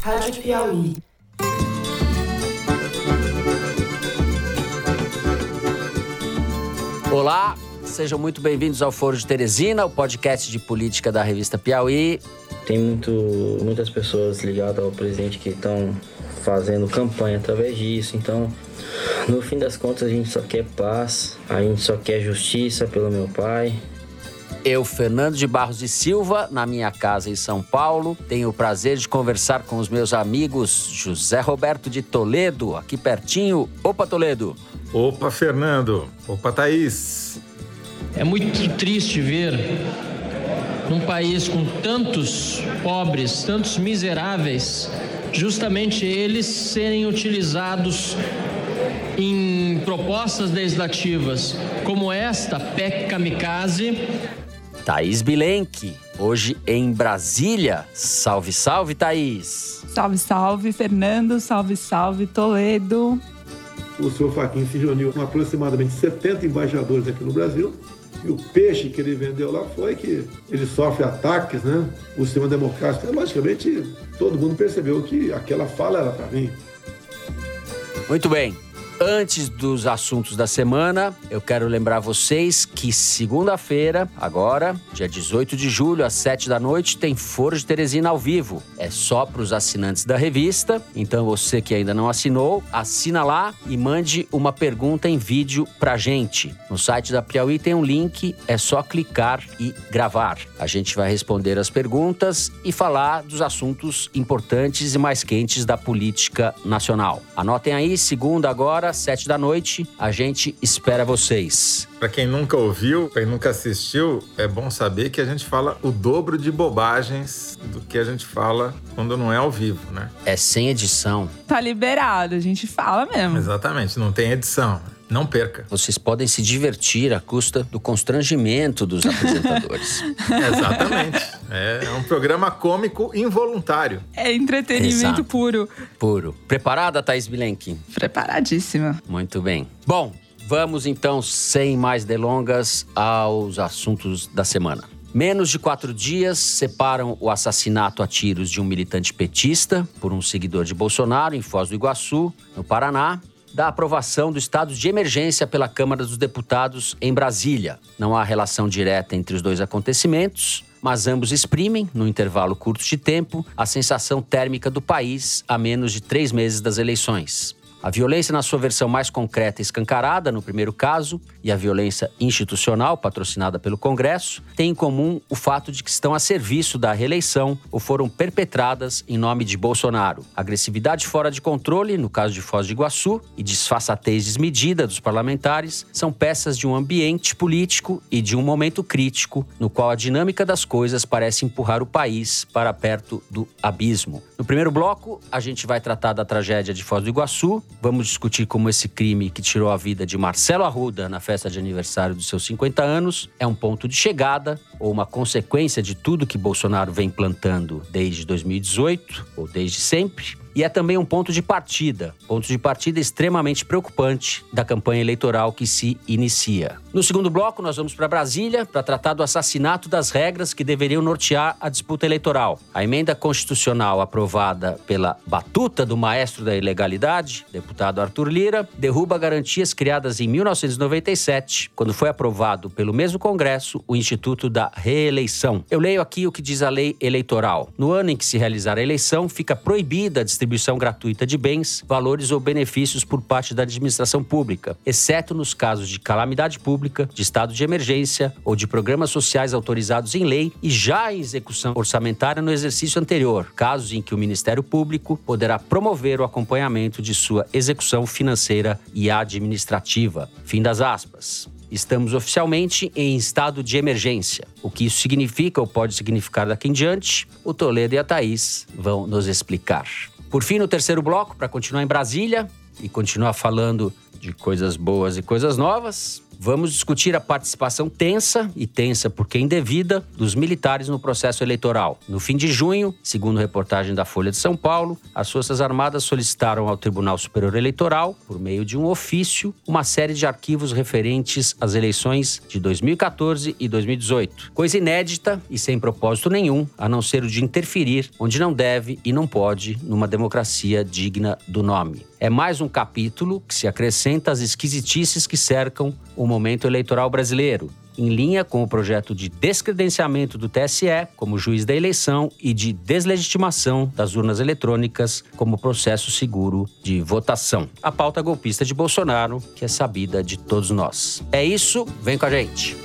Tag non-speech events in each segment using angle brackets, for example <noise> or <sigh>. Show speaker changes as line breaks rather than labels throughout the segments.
Rádio Piauí.
Olá, sejam muito bem-vindos ao Foro de Teresina, o podcast de política da revista Piauí.
Tem muito, muitas pessoas ligadas ao presidente que estão fazendo campanha através disso, então no fim das contas a gente só quer paz, a gente só quer justiça pelo meu pai,
eu, Fernando de Barros de Silva, na minha casa em São Paulo, tenho o prazer de conversar com os meus amigos José Roberto de Toledo, aqui pertinho. Opa, Toledo!
Opa, Fernando! Opa, Thaís!
É muito triste ver num país com tantos pobres, tantos miseráveis, justamente eles serem utilizados em propostas legislativas como esta, PEC Kamikaze,
Thaís Bilenque, hoje em Brasília. Salve, salve, Thaís!
Salve, salve, Fernando. Salve, salve, Toledo.
O senhor Faquin se reuniu com aproximadamente 70 embaixadores aqui no Brasil. E o peixe que ele vendeu lá foi que ele sofre ataques, né? O sistema democrático. Então, logicamente, todo mundo percebeu que aquela fala era para mim.
Muito bem. Antes dos assuntos da semana, eu quero lembrar vocês que segunda-feira, agora, dia 18 de julho, às 7 da noite, tem Foro de Teresina ao vivo. É só para os assinantes da revista. Então você que ainda não assinou, assina lá e mande uma pergunta em vídeo pra gente. No site da Piauí tem um link, é só clicar e gravar. A gente vai responder as perguntas e falar dos assuntos importantes e mais quentes da política nacional. Anotem aí, segunda agora às sete da noite. A gente espera vocês.
Para quem nunca ouviu, quem nunca assistiu, é bom saber que a gente fala o dobro de bobagens do que a gente fala quando não é ao vivo, né?
É sem edição.
Tá liberado, a gente fala mesmo.
Exatamente, não tem edição. Não perca.
Vocês podem se divertir à custa do constrangimento dos apresentadores. <laughs>
Exatamente. É um programa cômico involuntário.
É entretenimento
Exato.
puro.
Puro. Preparada, Thaís Bilenque?
Preparadíssima.
Muito bem. Bom, vamos então, sem mais delongas, aos assuntos da semana. Menos de quatro dias separam o assassinato a tiros de um militante petista por um seguidor de Bolsonaro em Foz do Iguaçu, no Paraná, da aprovação do estado de emergência pela Câmara dos Deputados em Brasília. Não há relação direta entre os dois acontecimentos, mas ambos exprimem, no intervalo curto de tempo, a sensação térmica do país a menos de três meses das eleições. A violência, na sua versão mais concreta e escancarada, no primeiro caso, e a violência institucional, patrocinada pelo Congresso, têm em comum o fato de que estão a serviço da reeleição ou foram perpetradas em nome de Bolsonaro. Agressividade fora de controle, no caso de Foz do Iguaçu, e disfarçatez desmedida dos parlamentares são peças de um ambiente político e de um momento crítico no qual a dinâmica das coisas parece empurrar o país para perto do abismo. No primeiro bloco, a gente vai tratar da tragédia de Foz do Iguaçu, Vamos discutir como esse crime que tirou a vida de Marcelo Arruda na festa de aniversário dos seus 50 anos é um ponto de chegada ou uma consequência de tudo que Bolsonaro vem plantando desde 2018 ou desde sempre e é também um ponto de partida, ponto de partida extremamente preocupante da campanha eleitoral que se inicia. No segundo bloco, nós vamos para Brasília para tratar do assassinato das regras que deveriam nortear a disputa eleitoral. A emenda constitucional aprovada pela batuta do maestro da ilegalidade, deputado Arthur Lira, derruba garantias criadas em 1997, quando foi aprovado pelo mesmo Congresso o Instituto da Reeleição. Eu leio aqui o que diz a lei eleitoral. No ano em que se realizar a eleição, fica proibida a distribuição gratuita de bens, valores ou benefícios por parte da administração pública, exceto nos casos de calamidade pública, de estado de emergência ou de programas sociais autorizados em lei e já em execução orçamentária no exercício anterior, casos em que o Ministério Público poderá promover o acompanhamento de sua execução financeira e administrativa. Fim das aspas. Estamos oficialmente em estado de emergência. O que isso significa ou pode significar daqui em diante, o Toledo e a Thaís vão nos explicar. Por fim, no terceiro bloco, para continuar em Brasília e continuar falando de coisas boas e coisas novas, vamos discutir a participação tensa e tensa porque indevida dos militares no processo eleitoral. No fim de junho, segundo reportagem da Folha de São Paulo, as Forças Armadas solicitaram ao Tribunal Superior Eleitoral, por meio de um ofício, uma série de arquivos referentes às eleições de 2014 e 2018. Coisa inédita e sem propósito nenhum, a não ser o de interferir onde não deve e não pode numa democracia digna do nome. É mais um capítulo que se acrescenta às esquisitices que cercam o momento eleitoral brasileiro, em linha com o projeto de descredenciamento do TSE como juiz da eleição e de deslegitimação das urnas eletrônicas como processo seguro de votação. A pauta golpista de Bolsonaro, que é sabida de todos nós. É isso, vem com a gente.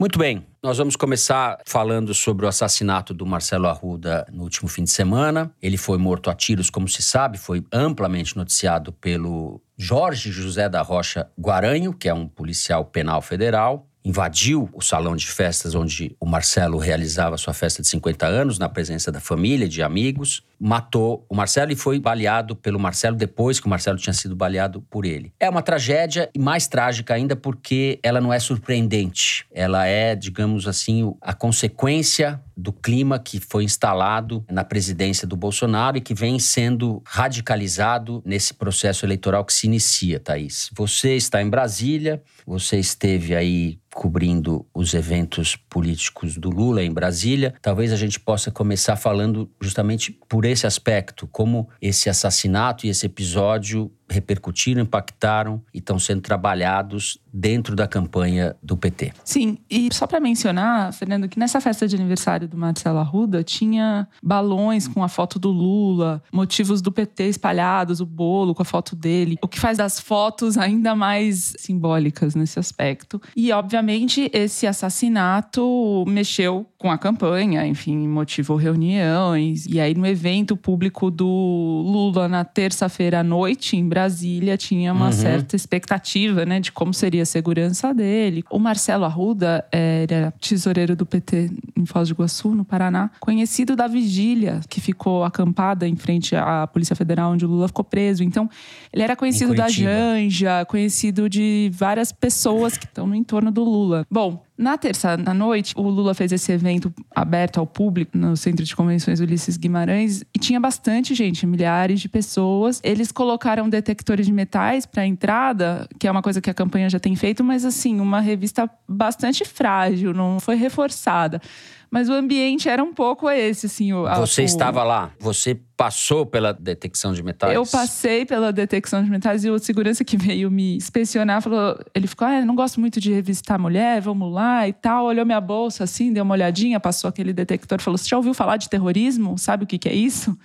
Muito bem, nós vamos começar falando sobre o assassinato do Marcelo Arruda no último fim de semana. Ele foi morto a tiros, como se sabe, foi amplamente noticiado pelo Jorge José da Rocha Guaranho, que é um policial penal federal invadiu o salão de festas onde o Marcelo realizava sua festa de 50 anos, na presença da família, de amigos, matou o Marcelo e foi baleado pelo Marcelo depois que o Marcelo tinha sido baleado por ele. É uma tragédia e mais trágica ainda porque ela não é surpreendente. Ela é, digamos assim, a consequência do clima que foi instalado na presidência do Bolsonaro e que vem sendo radicalizado nesse processo eleitoral que se inicia, Thaís. Você está em Brasília, você esteve aí cobrindo os eventos políticos do Lula em Brasília. Talvez a gente possa começar falando justamente por esse aspecto, como esse assassinato e esse episódio repercutiram, impactaram e estão sendo trabalhados dentro da campanha do PT.
Sim, e só para mencionar, Fernando, que nessa festa de aniversário do Marcelo Arruda tinha balões com a foto do Lula, motivos do PT espalhados, o bolo com a foto dele, o que faz das fotos ainda mais simbólicas nesse aspecto. E, obviamente, esse assassinato mexeu com a campanha, enfim, motivou reuniões. E aí, no evento público do Lula na terça-feira à noite, em Brasília, Brasília tinha uma uhum. certa expectativa, né, de como seria a segurança dele. O Marcelo Arruda era tesoureiro do PT em Foz do Iguaçu, no Paraná, conhecido da vigília que ficou acampada em frente à Polícia Federal, onde o Lula ficou preso. Então, ele era conhecido da Janja, conhecido de várias pessoas que estão no entorno do Lula. Bom, na terça na noite, o Lula fez esse evento aberto ao público no Centro de Convenções Ulisses Guimarães e tinha bastante gente, milhares de pessoas. Eles colocaram detectores de metais para entrada, que é uma coisa que a campanha já tem feito, mas assim, uma revista bastante frágil, não foi reforçada. Mas o ambiente era um pouco esse, assim. O,
Você
o...
estava lá? Você passou pela detecção de metais?
Eu passei pela detecção de metais e o segurança que veio me inspecionar falou: ele ficou, ah, não gosto muito de revistar mulher, vamos lá e tal. Olhou minha bolsa assim, deu uma olhadinha, passou aquele detector falou: Você já ouviu falar de terrorismo? Sabe o que, que é isso?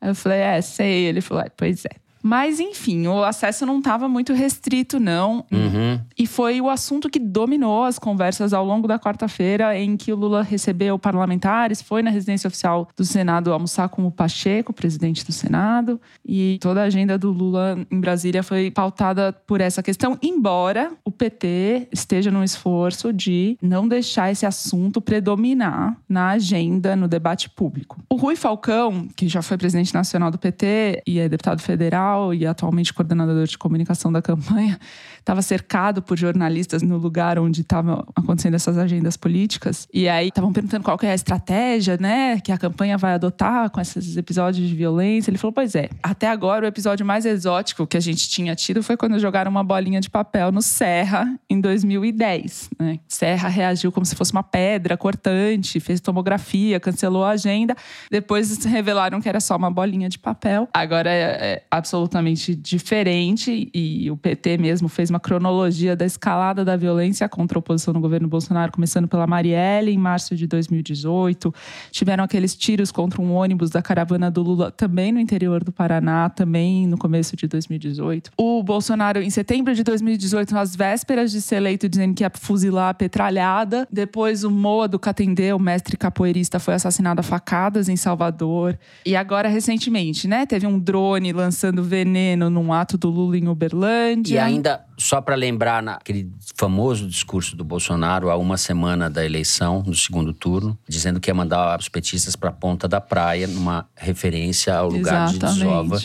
Aí eu falei: É, sei. Ele falou: é, Pois é. Mas, enfim, o acesso não estava muito restrito, não.
Uhum.
E foi o assunto que dominou as conversas ao longo da quarta-feira, em que o Lula recebeu parlamentares, foi na residência oficial do Senado almoçar com o Pacheco, presidente do Senado. E toda a agenda do Lula em Brasília foi pautada por essa questão, embora o PT esteja num esforço de não deixar esse assunto predominar na agenda, no debate público. O Rui Falcão, que já foi presidente nacional do PT e é deputado federal, e atualmente coordenador de comunicação da campanha, estava cercado por jornalistas no lugar onde estavam acontecendo essas agendas políticas. E aí estavam perguntando qual que é a estratégia, né, que a campanha vai adotar com esses episódios de violência. Ele falou: "Pois é, até agora o episódio mais exótico que a gente tinha tido foi quando jogaram uma bolinha de papel no Serra em 2010, né? Serra reagiu como se fosse uma pedra cortante, fez tomografia, cancelou a agenda. Depois revelaram que era só uma bolinha de papel. Agora é, é absolutamente diferente e o PT mesmo fez uma cronologia da escalada da violência contra a oposição no governo Bolsonaro, começando pela Marielle em março de 2018. Tiveram aqueles tiros contra um ônibus da caravana do Lula também no interior do Paraná, também no começo de 2018. O Bolsonaro, em setembro de 2018, nas vésperas de ser eleito, dizendo que ia fuzilar a petralhada. Depois, o Moa do Catendê, o mestre capoeirista, foi assassinado a facadas em Salvador. E agora, recentemente, né, teve um drone lançando veneno num ato do Lula em Uberlândia.
E ainda, só para lembrar, naquele famoso discurso do Bolsonaro, há uma semana da eleição, no segundo turno, dizendo que ia mandar os petistas para a ponta da praia, numa referência ao lugar
Exatamente.
de desova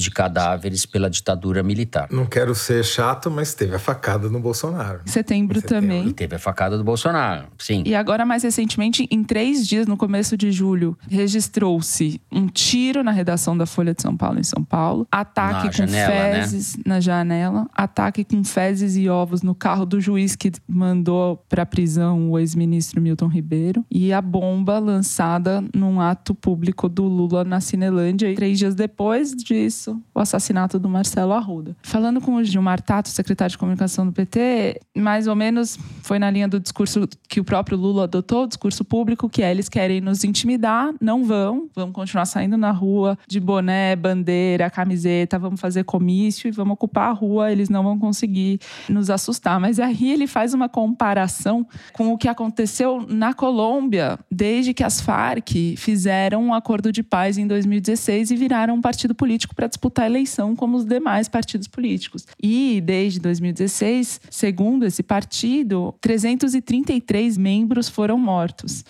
de cadáveres pela ditadura militar.
Não quero ser chato, mas teve a facada no Bolsonaro.
Em setembro,
Em setembro.
também.
E teve a facada do Bolsonaro, sim.
E agora, mais recentemente, em três dias, no começo de julho, registrou-se um tiro na redação da Folha de São Paulo, em São Paulo. Ataque
Na
com
janela, né?
fezes na janela. Ataque com fezes e ovos no carro do juiz que mandou para prisão o ex-ministro Milton Ribeiro. E a bomba lançada num ato público do Lula na Cinelândia. E três dias depois disso, o assassinato do Marcelo Arruda. Falando com o Gilmar Tato, secretário de comunicação do PT, mais ou menos foi na linha do discurso que o próprio Lula adotou, o discurso público, que é eles querem nos intimidar, não vão, vamos continuar saindo na rua de boné, bandeira, camiseta, vamos fazer comício e vamos ocupar a rua, eles não vão conseguir nos assustar. Mas aí ele faz uma comparação com o que aconteceu na Colômbia, desde que as Farc fizeram um acordo de paz em 2016 e viraram um partido político para disputar a eleição como os demais partidos políticos. E desde 2016, segundo esse partido, 333 membros foram mortos.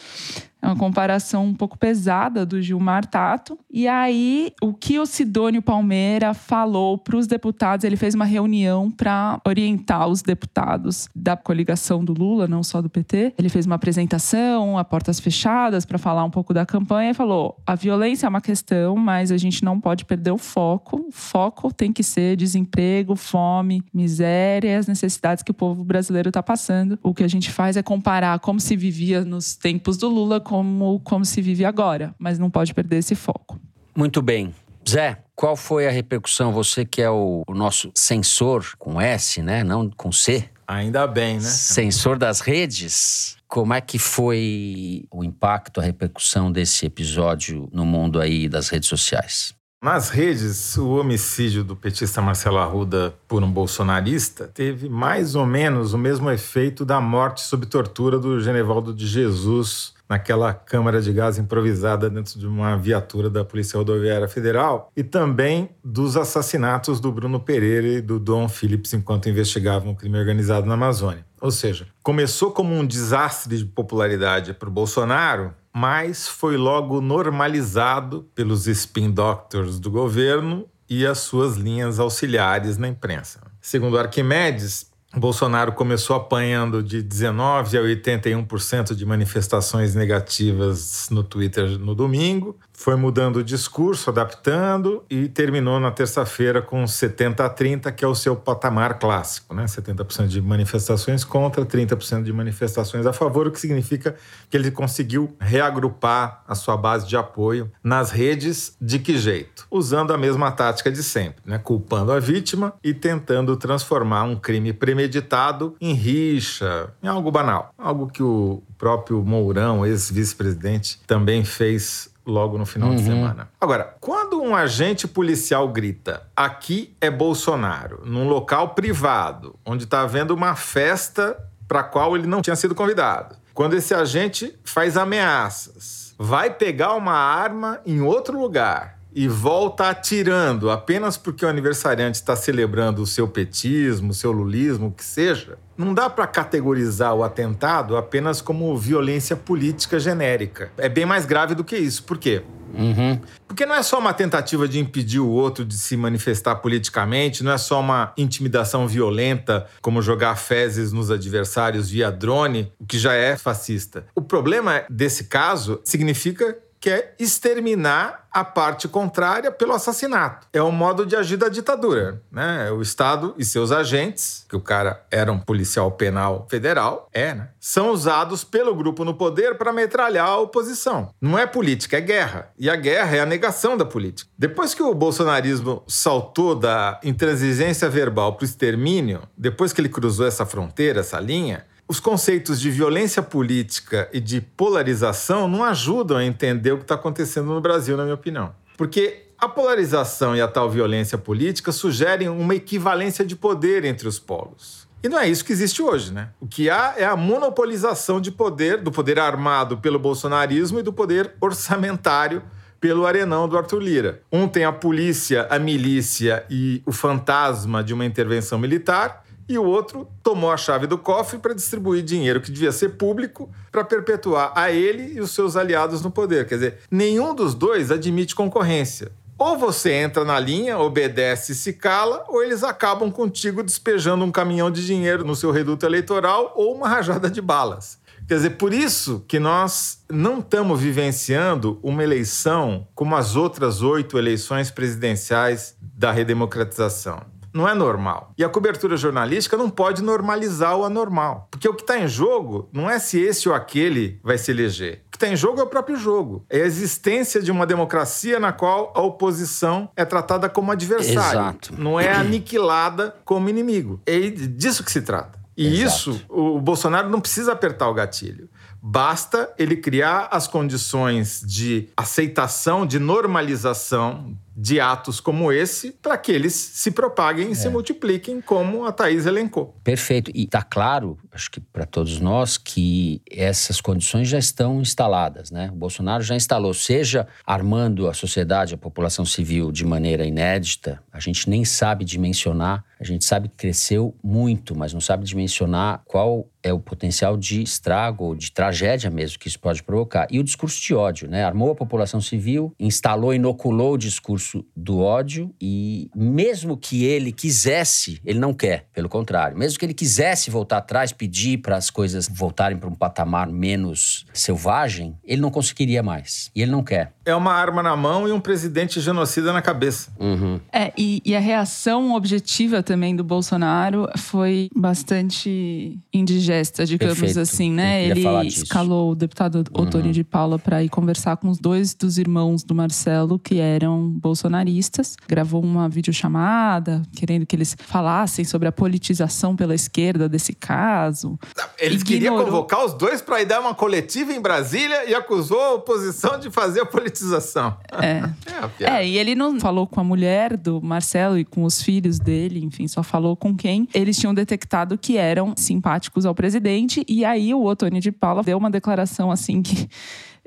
É uma comparação um pouco pesada do Gilmar Tato. E aí, o que o Sidônio Palmeira falou para os deputados, ele fez uma reunião para orientar os deputados da coligação do Lula, não só do PT. Ele fez uma apresentação a portas fechadas para falar um pouco da campanha e falou: a violência é uma questão, mas a gente não pode perder o foco. O foco tem que ser desemprego, fome, miséria as necessidades que o povo brasileiro está passando. O que a gente faz é comparar como se vivia nos tempos do Lula como, como se vive agora, mas não pode perder esse foco.
Muito bem. Zé, qual foi a repercussão? Você que é o, o nosso sensor com S, né? Não com C.
Ainda bem, né?
Sensor das redes. Como é que foi o impacto, a repercussão desse episódio no mundo aí das redes sociais?
Nas redes, o homicídio do petista Marcelo Arruda por um bolsonarista teve mais ou menos o mesmo efeito da morte sob tortura do Genevaldo de Jesus naquela câmara de gás improvisada dentro de uma viatura da Polícia Rodoviária Federal e também dos assassinatos do Bruno Pereira e do Dom Phillips enquanto investigavam o crime organizado na Amazônia. Ou seja, começou como um desastre de popularidade para o Bolsonaro, mas foi logo normalizado pelos spin doctors do governo e as suas linhas auxiliares na imprensa. Segundo Arquimedes, Bolsonaro começou apanhando de 19% a 81% de manifestações negativas no Twitter no domingo, foi mudando o discurso, adaptando e terminou na terça-feira com 70 a 30, que é o seu patamar clássico, né? 70% de manifestações contra, 30% de manifestações a favor, o que significa que ele conseguiu reagrupar a sua base de apoio nas redes de que jeito? Usando a mesma tática de sempre, né? Culpando a vítima e tentando transformar um crime premeditado em rixa, em algo banal, algo que o próprio Mourão, ex-vice-presidente, também fez logo no final de semana. Agora, quando um agente policial grita: aqui é Bolsonaro, num local privado, onde está havendo uma festa para a qual ele não tinha sido convidado, quando esse agente faz ameaças, vai pegar uma arma em outro lugar e volta atirando apenas porque o aniversariante está celebrando o seu petismo, o seu lulismo, o que seja, não dá para categorizar o atentado apenas como violência política genérica. É bem mais grave do que isso. Por quê?
Uhum.
Porque não é só uma tentativa de impedir o outro de se manifestar politicamente, não é só uma intimidação violenta, como jogar fezes nos adversários via drone, o que já é fascista. O problema desse caso significa que é exterminar a parte contrária pelo assassinato. É um modo de agir da ditadura, né? O Estado e seus agentes, que o cara era um policial penal federal, é, né? São usados pelo grupo no poder para metralhar a oposição. Não é política, é guerra. E a guerra é a negação da política. Depois que o bolsonarismo saltou da intransigência verbal para o extermínio, depois que ele cruzou essa fronteira, essa linha, os conceitos de violência política e de polarização não ajudam a entender o que está acontecendo no Brasil, na minha opinião. Porque a polarização e a tal violência política sugerem uma equivalência de poder entre os polos. E não é isso que existe hoje, né? O que há é a monopolização de poder, do poder armado pelo bolsonarismo e do poder orçamentário pelo arenão do Arthur Lira. Um tem a polícia, a milícia e o fantasma de uma intervenção militar, e o outro tomou a chave do cofre para distribuir dinheiro que devia ser público para perpetuar a ele e os seus aliados no poder. Quer dizer, nenhum dos dois admite concorrência. Ou você entra na linha, obedece e se cala, ou eles acabam contigo despejando um caminhão de dinheiro no seu reduto eleitoral ou uma rajada de balas. Quer dizer, por isso que nós não estamos vivenciando uma eleição como as outras oito eleições presidenciais da redemocratização não é normal. E a cobertura jornalística não pode normalizar o anormal. Porque o que está em jogo não é se esse ou aquele vai se eleger. O que está em jogo é o próprio jogo. É a existência de uma democracia na qual a oposição é tratada como adversário.
Exato.
Não é aniquilada como inimigo. É disso que se trata. E
Exato.
isso, o Bolsonaro não precisa apertar o gatilho. Basta ele criar as condições de aceitação, de normalização de atos como esse para que eles se propaguem e
É.
se multipliquem, como a Thaís elencou.
Perfeito. E está claro, acho que para todos nós, que essas condições já estão instaladas, né? O Bolsonaro já instalou, seja armando a sociedade, a população civil de maneira inédita, a gente nem sabe dimensionar, a gente sabe que cresceu muito, mas não sabe dimensionar qual é o potencial de estrago, ou de tragédia mesmo que isso pode provocar. E o discurso de ódio, né? Armou a população civil, instalou, inoculou o discurso do ódio e mesmo que ele quisesse, ele não quer, pelo contrário. Mesmo que ele quisesse voltar atrás, pedir para as coisas voltarem para um patamar menos selvagem, ele não conseguiria mais. E ele não quer.
É uma arma na mão e um presidente genocida na cabeça.
Uhum.
É, e, e a reação objetiva também do Bolsonaro foi bastante indigesta, digamos
Perfeito.
assim, né? Ele.
Uhum.
escalou o deputado Otônio de Paula para ir conversar com os dois dos irmãos do Marcelo, que eram bolsonaristas. Gravou uma videochamada, querendo que eles falassem sobre a politização pela esquerda desse caso.
Eles queriam
Ignorou.
convocar os dois para ir dar uma coletiva em Brasília e acusou a oposição de fazer a politização.
É. <laughs>
É.
É, e ele não falou com a mulher do Marcelo e com os filhos dele, enfim, só falou com quem eles tinham detectado que eram simpáticos ao presidente. E aí o Otônio de Paula deu uma declaração assim que.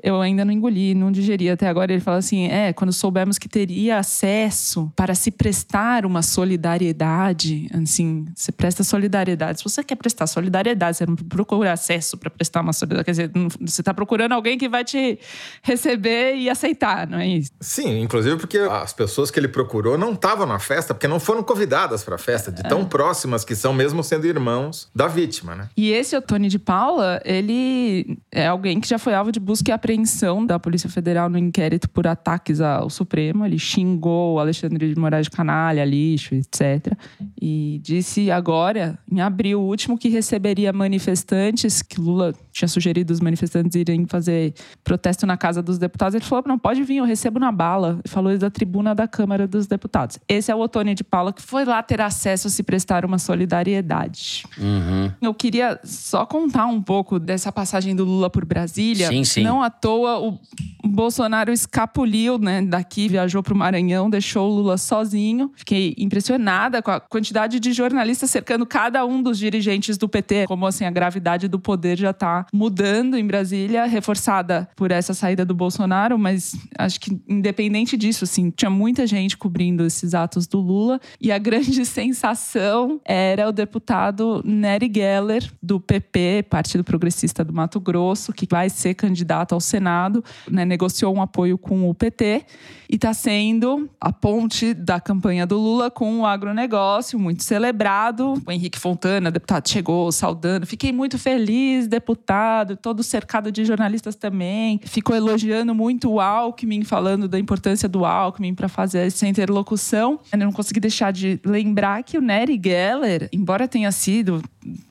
Eu ainda não engoli, não digeri até agora. Ele fala assim: é, quando soubemos que teria acesso para se prestar uma solidariedade, assim, você presta solidariedade. Se você quer prestar solidariedade, você não procura acesso para prestar uma solidariedade. Quer dizer, não- você está procurando alguém que vai te receber e aceitar, não é isso?
Sim, inclusive porque as pessoas que ele procurou não estavam na festa, porque não foram convidadas para a festa, de tão próximas que são, mesmo sendo irmãos da vítima, né?
E esse Otônio de Paula, ele é alguém que já foi alvo de busca e apreensão da Polícia Federal no inquérito por ataques ao Supremo. Ele xingou o Alexandre de Moraes de canalha, lixo, etc. E disse agora, em abril último, que receberia manifestantes, que Lula tinha sugerido os manifestantes irem fazer protesto na Casa dos Deputados. Ele falou: não, pode vir, eu recebo na bala. Ele falou isso da tribuna da Câmara dos Deputados. Esse é o Otônio de Paula que foi lá ter acesso a se prestar uma solidariedade.
Uhum.
Eu queria só contar um pouco dessa passagem do Lula por Brasília.
Sim, sim.
Não à toa o Bolsonaro escapuliu, né, daqui, viajou para o Maranhão, deixou o Lula sozinho. Fiquei impressionada com a quantidade de jornalistas cercando cada um dos dirigentes do PT, como assim a gravidade do poder já está mudando em Brasília, reforçada por essa saída do Bolsonaro, mas acho que independente disso, assim, tinha muita gente cobrindo esses atos do Lula e a grande <laughs> sensação era o deputado Nery Geller, do PP, Partido Progressista do Mato Grosso, que vai ser candidato ao Senado, né, negociou um apoio com o PT e está sendo a ponte da campanha do Lula com o agronegócio, muito celebrado. O Henrique Fontana, deputado, chegou saudando. Fiquei muito feliz, deputado, todo cercado de jornalistas também. Ficou elogiando muito o Alckmin, falando da importância do Alckmin para fazer essa interlocução. Eu não consegui deixar de lembrar que o Nery Geller, embora tenha sido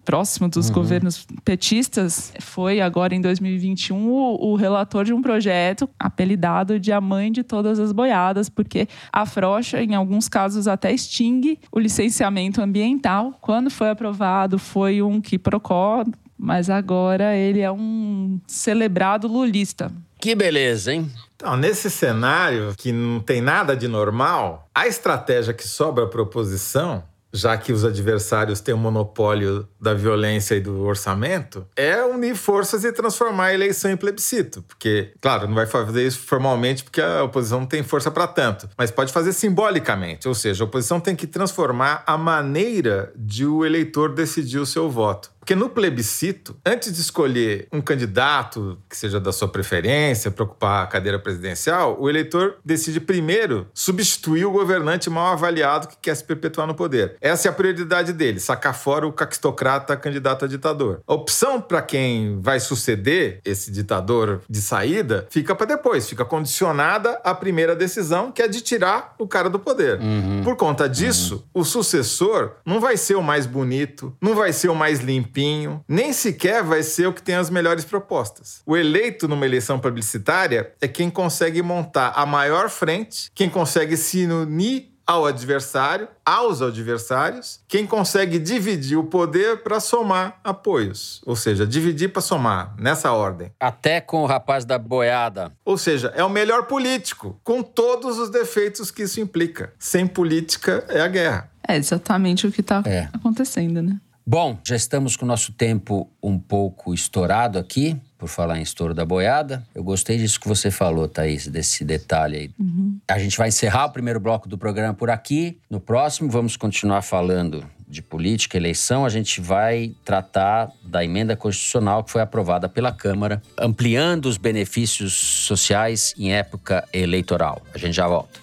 próximo dos governos petistas, foi agora em 2021 o, o relator de um projeto apelidado de a mãe de todas as boiadas, porque afrouxa, em alguns casos até extingue o licenciamento ambiental. Quando foi aprovado, foi um que procó, mas agora ele é um celebrado lulista.
Que beleza, hein?
Então, nesse cenário que não tem nada de normal, a estratégia que sobra a oposição já que os adversários têm o monopólio da violência e do orçamento, é unir forças e transformar a eleição em plebiscito. Porque, claro, não vai fazer isso formalmente porque a oposição não tem força para tanto, mas pode fazer simbolicamente, ou seja, a oposição tem que transformar a maneira de o eleitor decidir o seu voto. Porque no plebiscito, antes de escolher um candidato que seja da sua preferência para ocupar a cadeira presidencial, o eleitor decide primeiro substituir o governante mal avaliado que quer se perpetuar no poder. Essa é a prioridade dele, sacar fora o caquistocrata candidato a ditador. A opção para quem vai suceder esse ditador de saída fica para depois, fica condicionada à primeira decisão, que é de tirar o cara do poder. Uhum. Por conta disso, uhum. o sucessor não vai ser o mais bonito, não vai ser o mais limpo limpinho, nem sequer vai ser o que tem as melhores propostas. O eleito numa eleição publicitária é quem consegue montar a maior frente, quem consegue se unir ao adversário, aos adversários, quem consegue dividir o poder para somar apoios. Ou seja, dividir para somar, nessa ordem.
Até com o rapaz da boiada.
Ou seja, é o melhor político, com todos os defeitos que isso implica. Sem política é a guerra.
É exatamente o que está é. acontecendo, né?
Bom, já estamos com o nosso tempo um pouco estourado aqui, por falar em estouro da boiada. Eu gostei disso que você falou, Thaís, desse detalhe aí. Uhum. A gente vai encerrar o primeiro bloco do programa por aqui. No próximo, vamos continuar falando de política, eleição. A gente vai tratar da emenda constitucional que foi aprovada pela Câmara, ampliando os benefícios sociais em época eleitoral. A gente já volta.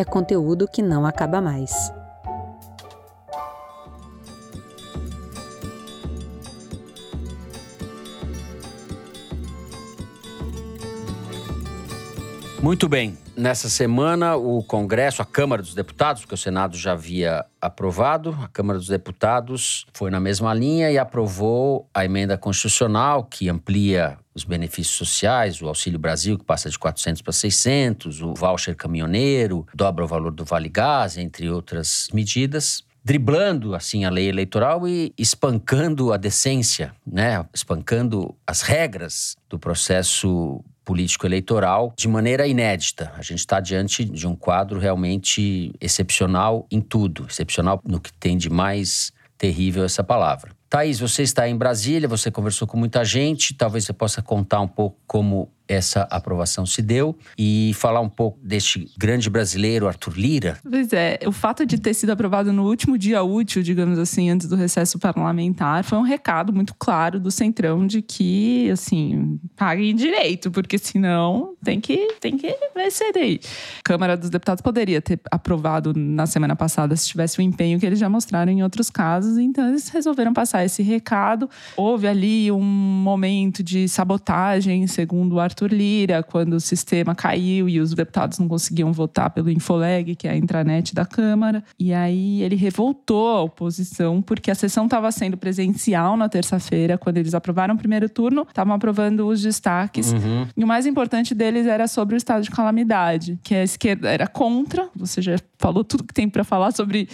é conteúdo que não acaba mais.
Muito bem. Nessa semana, o Congresso, a Câmara dos Deputados, porque o Senado já havia aprovado, a Câmara dos Deputados foi na mesma linha e aprovou a emenda constitucional que amplia os benefícios sociais, o Auxílio Brasil, que passa de 400 para 600, o voucher caminhoneiro, dobra o valor do Vale Gás, entre outras medidas driblando assim a lei eleitoral e espancando a decência, né? Espancando as regras do processo político-eleitoral de maneira inédita. A gente está diante de um quadro realmente excepcional em tudo, excepcional no que tem de mais terrível essa palavra. Thaís, você está em Brasília, você conversou com muita gente, talvez você possa contar um pouco como essa aprovação se deu e falar um pouco deste grande brasileiro, Arthur Lira.
Pois é, o fato de ter sido aprovado no último dia útil, digamos assim, antes do recesso parlamentar, foi um recado muito claro do Centrão de que, assim, paguem direito, porque senão tem que, tem que vencer daí. A Câmara dos Deputados poderia ter aprovado na semana passada se tivesse o empenho que eles já mostraram em outros casos, então eles resolveram passar esse recado. Houve ali um momento de sabotagem, segundo o Arthur Arthur Lira, quando o sistema caiu e os deputados não conseguiam votar pelo Infoleg, que é a intranet da Câmara. E aí ele revoltou a oposição, porque a sessão estava sendo presencial na terça-feira, quando eles aprovaram o primeiro turno, estavam aprovando os destaques. Uhum. E o mais importante deles era sobre o estado de calamidade, que a esquerda era contra, você já falou tudo que tem para falar sobre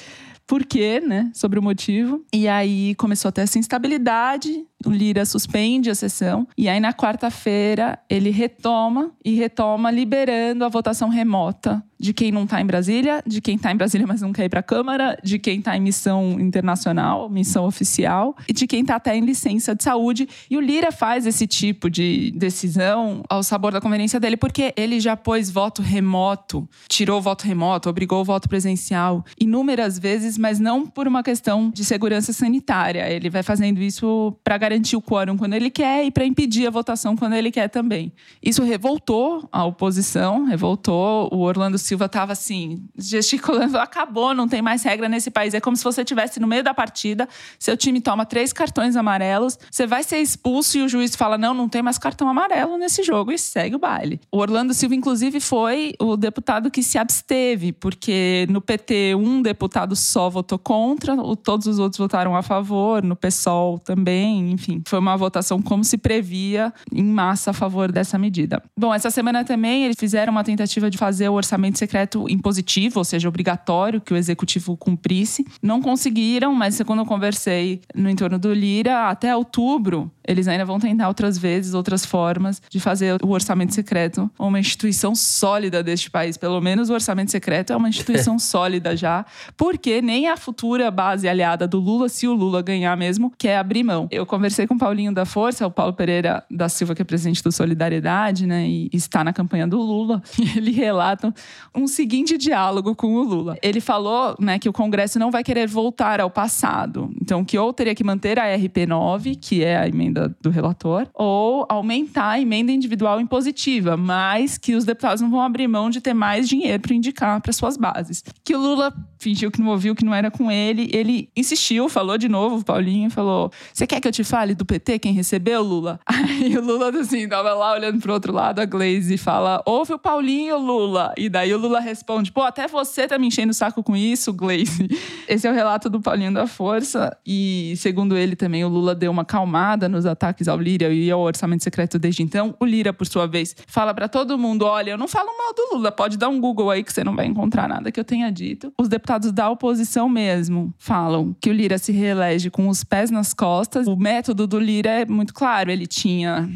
por quê, né? Sobre o motivo. E aí começou a ter essa instabilidade o Lira suspende a sessão e aí na quarta-feira ele retoma e retoma liberando a votação remota de quem não está em Brasília, de quem está em Brasília mas não quer ir para a Câmara, de quem está em missão internacional, missão oficial e de quem está até em licença de saúde. E o Lira faz esse tipo de decisão ao sabor da conveniência dele porque ele já pôs voto remoto, tirou o voto remoto, obrigou o voto presencial inúmeras vezes, mas não por uma questão de segurança sanitária. Ele vai fazendo isso para garantir garantir o quórum quando ele quer e para impedir a votação quando ele quer também. Isso revoltou a oposição, revoltou. O Orlando Silva estava assim, gesticulando, acabou, não tem mais regra nesse país. É como se você estivesse no meio da partida, seu time toma três cartões amarelos, você vai ser expulso e o juiz fala: não, não tem mais cartão amarelo nesse jogo e segue o baile. O Orlando Silva, inclusive, foi o deputado que se absteve, porque no PT um deputado só votou contra, todos os outros votaram a favor, no PSOL também, enfim. Foi uma votação como se previa em massa a favor dessa medida. Bom, essa semana também eles fizeram uma tentativa de fazer o orçamento secreto impositivo, ou seja, obrigatório que o executivo cumprisse. Não conseguiram, mas quando eu conversei no entorno do Lira, até outubro eles ainda vão tentar outras vezes, outras formas de fazer o orçamento secreto uma instituição sólida deste país. Pelo menos o orçamento secreto é uma instituição <laughs> sólida já, porque nem a futura base aliada do Lula, se o Lula ganhar mesmo, quer abrir mão. Eu conversei com o Paulinho da Força, o Paulo Pereira da Silva, que é presidente do Solidariedade, né, e está na campanha do Lula, e <laughs> ele relata um seguinte diálogo com o Lula. Ele falou, né, que o Congresso não vai querer voltar ao passado, então que ou teria que manter a RP9, que é a emenda emenda do relator, ou aumentar a emenda individual impositiva, mas que os deputados não vão abrir mão de ter mais dinheiro para indicar para suas bases. Que o Lula fingiu que não ouviu, que não era com ele, ele insistiu, falou de novo, o Paulinho falou: Você quer que eu te fale do PT, quem recebeu, Lula? <laughs> Aí o Lula, assim, tava lá olhando pro outro lado, a Glaze fala: Ouve o Paulinho, Lula. E daí o Lula responde: Pô, até você tá me enchendo o saco com isso, Glaze. <laughs> Esse é o relato do Paulinho da Força. E segundo ele também, o Lula deu uma acalmada nos ataques ao Lira e ao orçamento secreto desde então. O Lira, por sua vez, fala para todo mundo: olha, eu não falo mal do Lula, pode dar um Google aí que você não vai encontrar nada que eu tenha dito. Os deputados da oposição mesmo falam que o Lira se reelege com os pés nas costas. O método do Lira é muito claro, ele tinha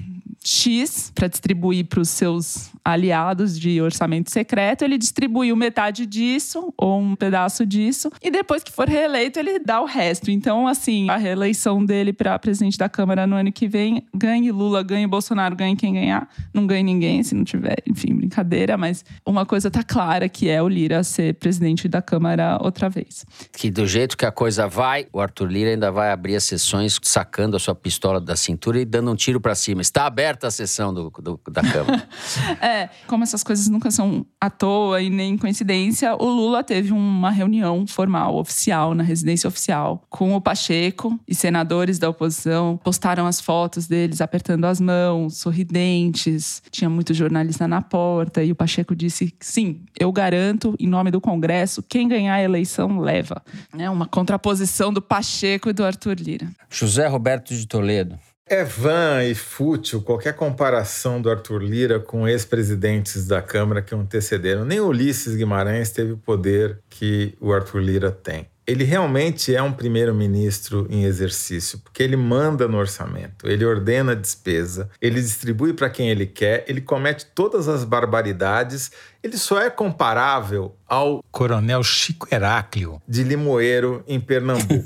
X para distribuir para os seus aliados de orçamento secreto, ele distribuiu metade disso ou um pedaço disso e depois que for reeleito ele dá o resto. Então, assim, a reeleição dele para presidente da Câmara no ano que vem, ganhe Lula, ganhe Bolsonaro, ganhe quem ganhar, não ganhe ninguém se não tiver, enfim, brincadeira, mas uma coisa tá clara que é o Lira ser presidente da Câmara outra vez.
Que do jeito que a coisa vai, o Arthur Lira ainda vai abrir as sessões sacando a sua pistola da cintura e dando um tiro para cima. Está aberta a sessão do, do da Câmara. <laughs>
é, como essas coisas nunca são à toa e nem coincidência, o Lula teve uma reunião formal, oficial, na residência oficial, com o Pacheco e senadores da oposição. Postaram as fotos deles apertando as mãos, sorridentes. Tinha muito jornalista na porta e o Pacheco disse: sim, eu garanto, em nome do Congresso, quem ganhar a eleição leva. É uma contraposição do Pacheco e do Arthur Lira.
José Roberto de Toledo.
É vã e fútil qualquer comparação do Arthur Lira com ex-presidentes da Câmara que o antecederam. Nem Ulisses Guimarães teve o poder que o Arthur Lira tem ele realmente é um primeiro-ministro em exercício, porque ele manda no orçamento, ele ordena a despesa, ele distribui para quem ele quer, ele comete todas as barbaridades. Ele só é comparável ao
Coronel Chico Heráclio
de Limoeiro, em Pernambuco.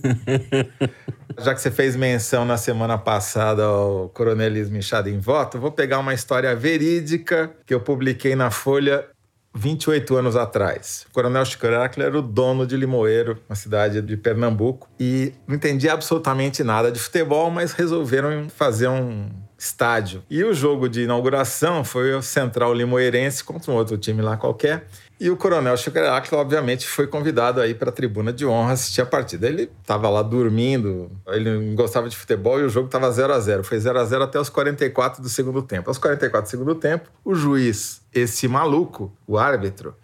<laughs> Já que você fez menção na semana passada ao coronelismo inchado em voto, vou pegar uma história verídica que eu publiquei na Folha 28 anos atrás. O Coronel Chico era o dono de Limoeiro, uma cidade de Pernambuco, e não entendia absolutamente nada de futebol, mas resolveram fazer um estádio. E o jogo de inauguração foi o Central Limoeirense contra um outro time lá qualquer. E o Coronel Heráclito, obviamente, foi convidado aí para a tribuna de honra assistir a partida. Ele estava lá dormindo, ele não gostava de futebol e o jogo estava 0 a 0 Foi 0 a 0 até os 44 do segundo tempo. Aos 44 do segundo tempo, o juiz, esse maluco, o árbitro,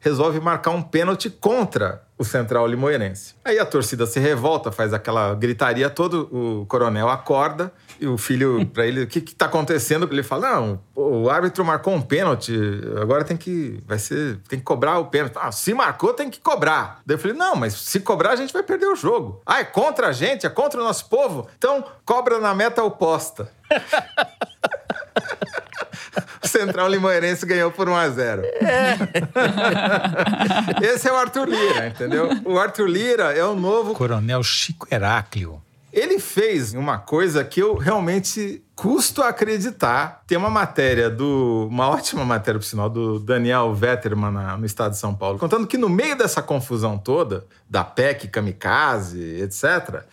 resolve marcar um pênalti contra o Central Limoeirense. Aí a torcida se revolta, faz aquela gritaria toda, o coronel acorda e o filho, <laughs> para ele, o que está acontecendo? Ele fala: Não, o árbitro marcou um pênalti, agora tem que. Vai ser. Tem que cobrar o pênalti. Ah, se marcou, tem que cobrar. Daí eu falei: Não, mas se cobrar, a gente vai perder o jogo. Ah, é contra a gente, é contra o nosso povo. Então, cobra na meta oposta. <laughs> o <laughs> Central Limoeirense ganhou por 1 a 0 é. Esse é o Arthur Lira, entendeu? O Arthur Lira é o novo.
Coronel Chico Heráclio.
Ele fez uma coisa que eu realmente custo acreditar. Tem uma matéria do. Uma ótima matéria, por sinal, do Daniel Vetterman na, no estado de São Paulo, contando que no meio dessa confusão toda, da PEC, kamikaze, etc.,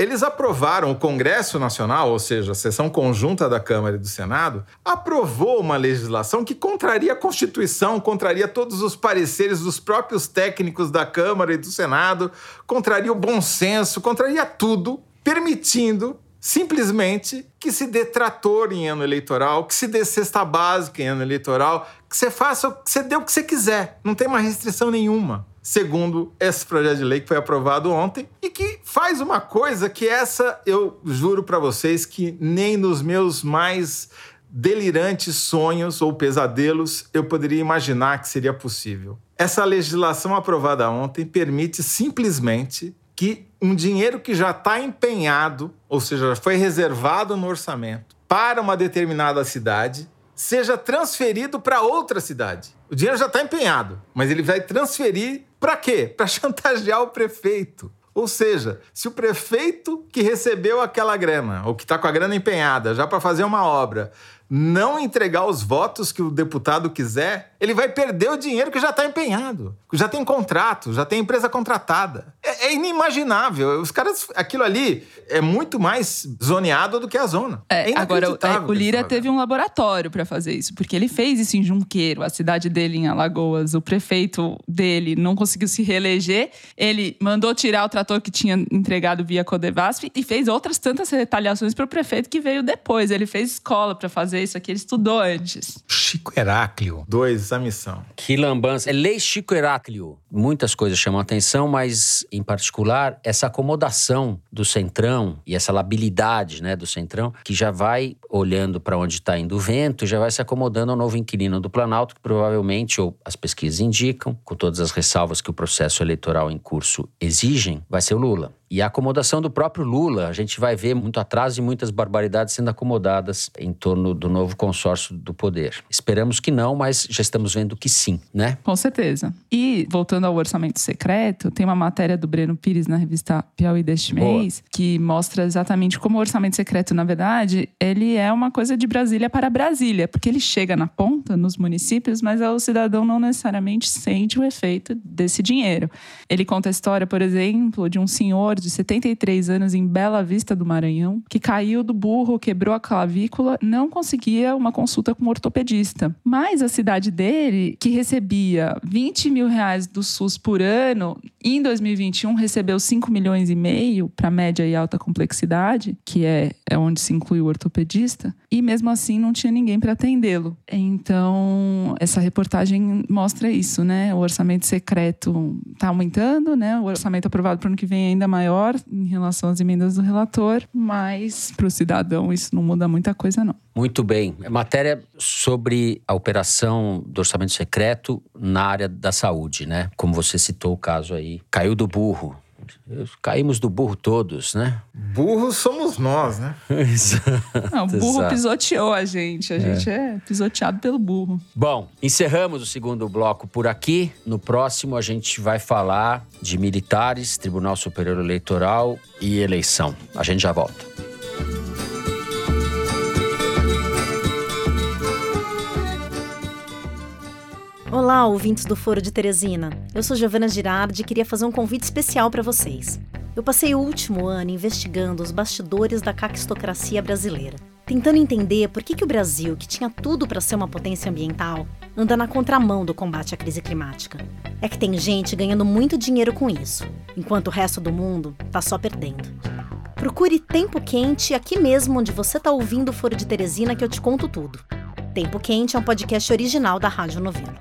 eles aprovaram, o Congresso Nacional, ou seja, a sessão conjunta da Câmara e do Senado, aprovou uma legislação que contraria a Constituição, contraria todos os pareceres dos próprios técnicos da Câmara e do Senado, contraria o bom senso, contraria tudo, permitindo simplesmente que se dê trator em ano eleitoral, que se dê cesta básica em ano eleitoral, que você faça, que você dê o que você quiser. Não tem uma restrição nenhuma segundo esse projeto de lei que foi aprovado ontem e que faz uma coisa que essa eu juro para vocês que nem nos meus mais delirantes sonhos ou pesadelos eu poderia imaginar que seria possível. Essa legislação aprovada ontem permite simplesmente que um dinheiro que já está empenhado, ou seja, foi reservado no orçamento para uma determinada cidade, seja transferido para outra cidade. O dinheiro já está empenhado, mas ele vai transferir para quê? <laughs> Para chantagear o prefeito. Ou seja, se o prefeito que recebeu aquela grana, ou que está com a grana empenhada já para fazer uma obra, não entregar os votos que o deputado quiser, ele vai perder o dinheiro que já está empenhado, já tem contrato, já tem empresa contratada. É, é, inimaginável. Os caras, aquilo ali é muito mais zoneado do que a zona.
É, é agora é, o Lira teve um laboratório para fazer isso, porque ele fez isso em Junqueiro, a cidade dele em Alagoas. O prefeito dele não conseguiu se reeleger, ele mandou tirar o trator que tinha entregado via Codevasf e fez outras tantas retaliações para o prefeito que veio depois. Ele fez escola para fazer isso aqui, ele estudou antes.
Chico Heráclio.
Dois, a missão.
Que lambança. É lei Chico Heráclio. Muitas coisas chamam atenção, mas em particular essa acomodação do Centrão e essa labilidade né, do Centrão, que já vai olhando para onde está indo o vento, já vai se acomodando ao novo inquilino do Planalto, que provavelmente, ou as pesquisas indicam, com todas as ressalvas que o processo eleitoral em curso exigem, vai ser o Lula. E a acomodação do próprio Lula, a gente vai ver muito atraso e muitas barbaridades sendo acomodadas em torno do novo consórcio do poder. Esperamos que não, mas já estamos vendo que sim, né?
Com certeza. E voltando ao orçamento secreto, tem uma matéria do Breno Pires na revista Piauí deste Boa. mês que mostra exatamente como o orçamento secreto, na verdade, ele é uma coisa de Brasília para Brasília, porque ele chega na ponta, nos municípios, mas o cidadão não necessariamente sente o efeito desse dinheiro. Ele conta a história, por exemplo, de um senhor de 73 anos em Bela Vista do Maranhão, que caiu do burro, quebrou a clavícula, não conseguia uma consulta com um ortopedista. Mas a cidade dele, que recebia 20 mil reais do SUS por ano, em 2021 recebeu 5 milhões e meio para média e alta complexidade, que é, é onde se inclui o ortopedista, e mesmo assim não tinha ninguém para atendê-lo. Então, essa reportagem mostra isso, né? O orçamento secreto está aumentando, né? O orçamento aprovado para o ano que vem é ainda maior maior em relação às emendas do relator, mas para o cidadão isso não muda muita coisa, não.
Muito bem. Matéria sobre a operação do orçamento secreto na área da saúde, né? Como você citou o caso aí. Caiu do burro. Caímos do burro todos, né?
Burros somos nós, né? <laughs>
Não, o burro Exato. pisoteou a gente. A é. gente é pisoteado pelo burro.
Bom, encerramos o segundo bloco por aqui. No próximo, a gente vai falar de militares, Tribunal Superior Eleitoral e eleição. A gente já volta.
Olá, ouvintes do Foro de Teresina. Eu sou Giovana Girardi e queria fazer um convite especial para vocês. Eu passei o último ano investigando os bastidores da caquistocracia brasileira, tentando entender por que, que o Brasil, que tinha tudo para ser uma potência ambiental, anda na contramão do combate à crise climática. É que tem gente ganhando muito dinheiro com isso, enquanto o resto do mundo tá só perdendo. Procure Tempo Quente aqui mesmo onde você está ouvindo o Foro de Teresina que eu te conto tudo. Tempo Quente é um podcast original da Rádio Novelo.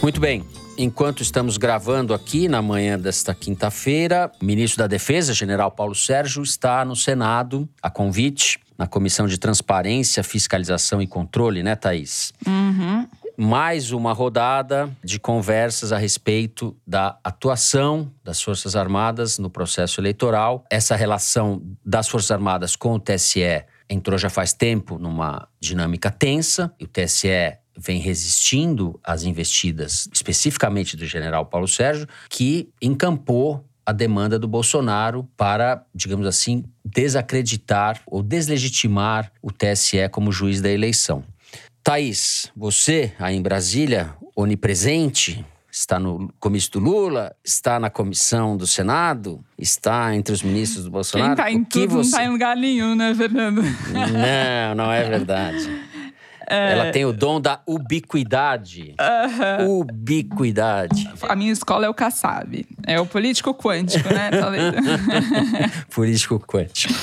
Muito bem. Enquanto estamos gravando aqui na manhã desta quinta-feira, o ministro da Defesa, general Paulo Sérgio, está no Senado a convite, na Comissão de Transparência, Fiscalização e Controle, né, Thaís?
Uhum.
Mais uma rodada de conversas a respeito da atuação das Forças Armadas no processo eleitoral. Essa relação das Forças Armadas com o TSE entrou já faz tempo numa dinâmica tensa. O TSE vem resistindo às investidas, especificamente do general Paulo Sérgio, que encampou a demanda do Bolsonaro para, digamos assim, desacreditar ou deslegitimar o TSE como juiz da eleição. Thaís, você aí em Brasília, onipresente, está no comício do Lula, está na comissão do Senado, está entre os ministros do Bolsonaro.
Quem está em tudo você... não está em lugar nenhum, né, Fernando?
Não, não é verdade. <laughs> É... Ela tem o dom da ubiquidade. Uhum. Ubiquidade.
A minha escola é o Kassab. É o político quântico, né, <laughs>
político quântico.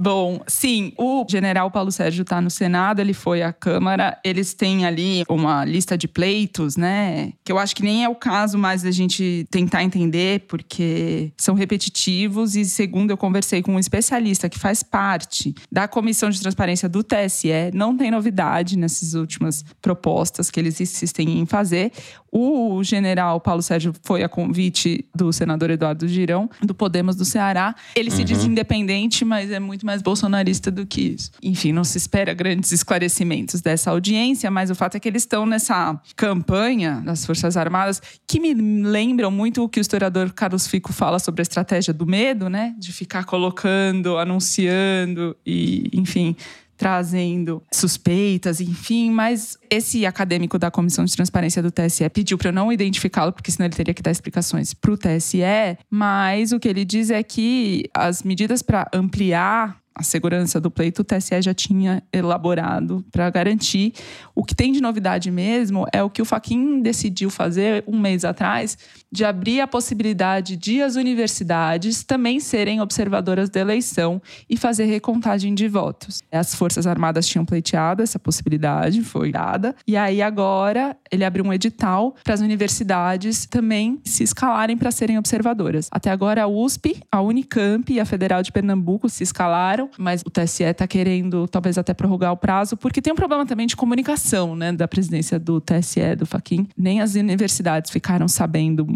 Bom, sim, o general Paulo Sérgio está no Senado, ele foi à Câmara, eles têm ali uma lista de pleitos, né? Que eu acho que nem é o caso mais da gente tentar entender, porque são repetitivos. E segundo, eu conversei com um especialista que faz parte da Comissão de Transparência do TSE, não tem novidade nessas últimas propostas que eles insistem em fazer. O general Paulo Sérgio foi a convite do senador Eduardo Girão, do Podemos do Ceará. Ele uhum. se diz uhum. independente, mas é muito mais bolsonarista do que isso. Enfim, não se espera grandes esclarecimentos dessa audiência, mas o fato é que eles estão nessa campanha das Forças Armadas que me lembram muito o que o historiador Carlos Fico fala sobre a estratégia do medo, né? De ficar colocando, anunciando e, enfim, trazendo suspeitas, enfim, mas esse acadêmico da Comissão de Transparência do TSE pediu para eu não identificá-lo, porque senão ele teria que dar explicações para o TSE, mas o que ele diz é que as medidas para ampliar a segurança do pleito, o TSE já tinha elaborado para garantir. O que tem de novidade mesmo é o que o Faquin decidiu fazer um mês atrás, de abrir a possibilidade de as universidades também serem observadoras da eleição e fazer recontagem de votos. As Forças Armadas tinham pleiteado essa possibilidade, foi dada, e aí agora ele abriu um edital para as universidades também se escalarem para serem observadoras. Até agora a USP, a Unicamp e a Federal de Pernambuco se escalaram, mas o TSE está querendo talvez até prorrogar o prazo, porque tem um problema também de comunicação, né, da presidência do TSE, do Faquin. Nem as universidades ficaram sabendo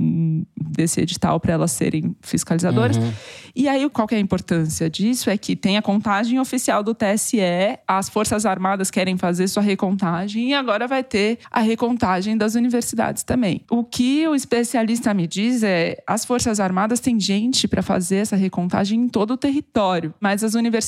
desse edital para elas serem fiscalizadoras. Uhum. E aí, qual que é a importância disso? É que tem a contagem oficial do TSE, as Forças Armadas querem fazer sua recontagem e agora vai ter a recontagem das universidades também. O que o especialista me diz é: as Forças Armadas têm gente para fazer essa recontagem em todo o território, mas as universidades,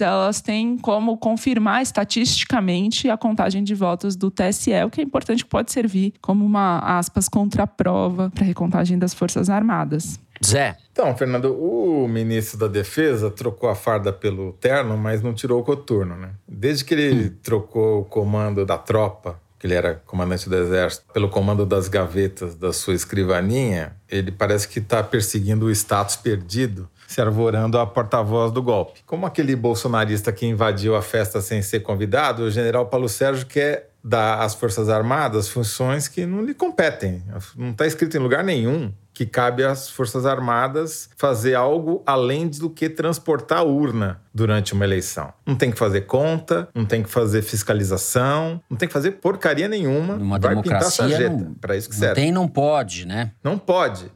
elas têm como confirmar estatisticamente a contagem de votos do TSE, o que é importante que pode servir como uma aspas contraprova para a recontagem das Forças Armadas.
Zé.
Então, Fernando, o ministro da Defesa trocou a farda pelo terno, mas não tirou o coturno, né? Desde que ele hum. trocou o comando da tropa, que ele era comandante do exército, pelo comando das gavetas da sua escrivaninha, ele parece que está perseguindo o status perdido, se arvorando a porta-voz do golpe. Como aquele bolsonarista que invadiu a festa sem ser convidado, o general Paulo Sérgio quer dar às Forças Armadas funções que não lhe competem. Não está escrito em lugar nenhum que cabe às Forças Armadas fazer algo além do que transportar a urna durante uma eleição. Não tem que fazer conta, não tem que fazer fiscalização, não tem que fazer porcaria nenhuma.
Numa Vai democracia pintar sarjeta.
Para isso que
não
serve.
Tem, não pode, né?
Não pode.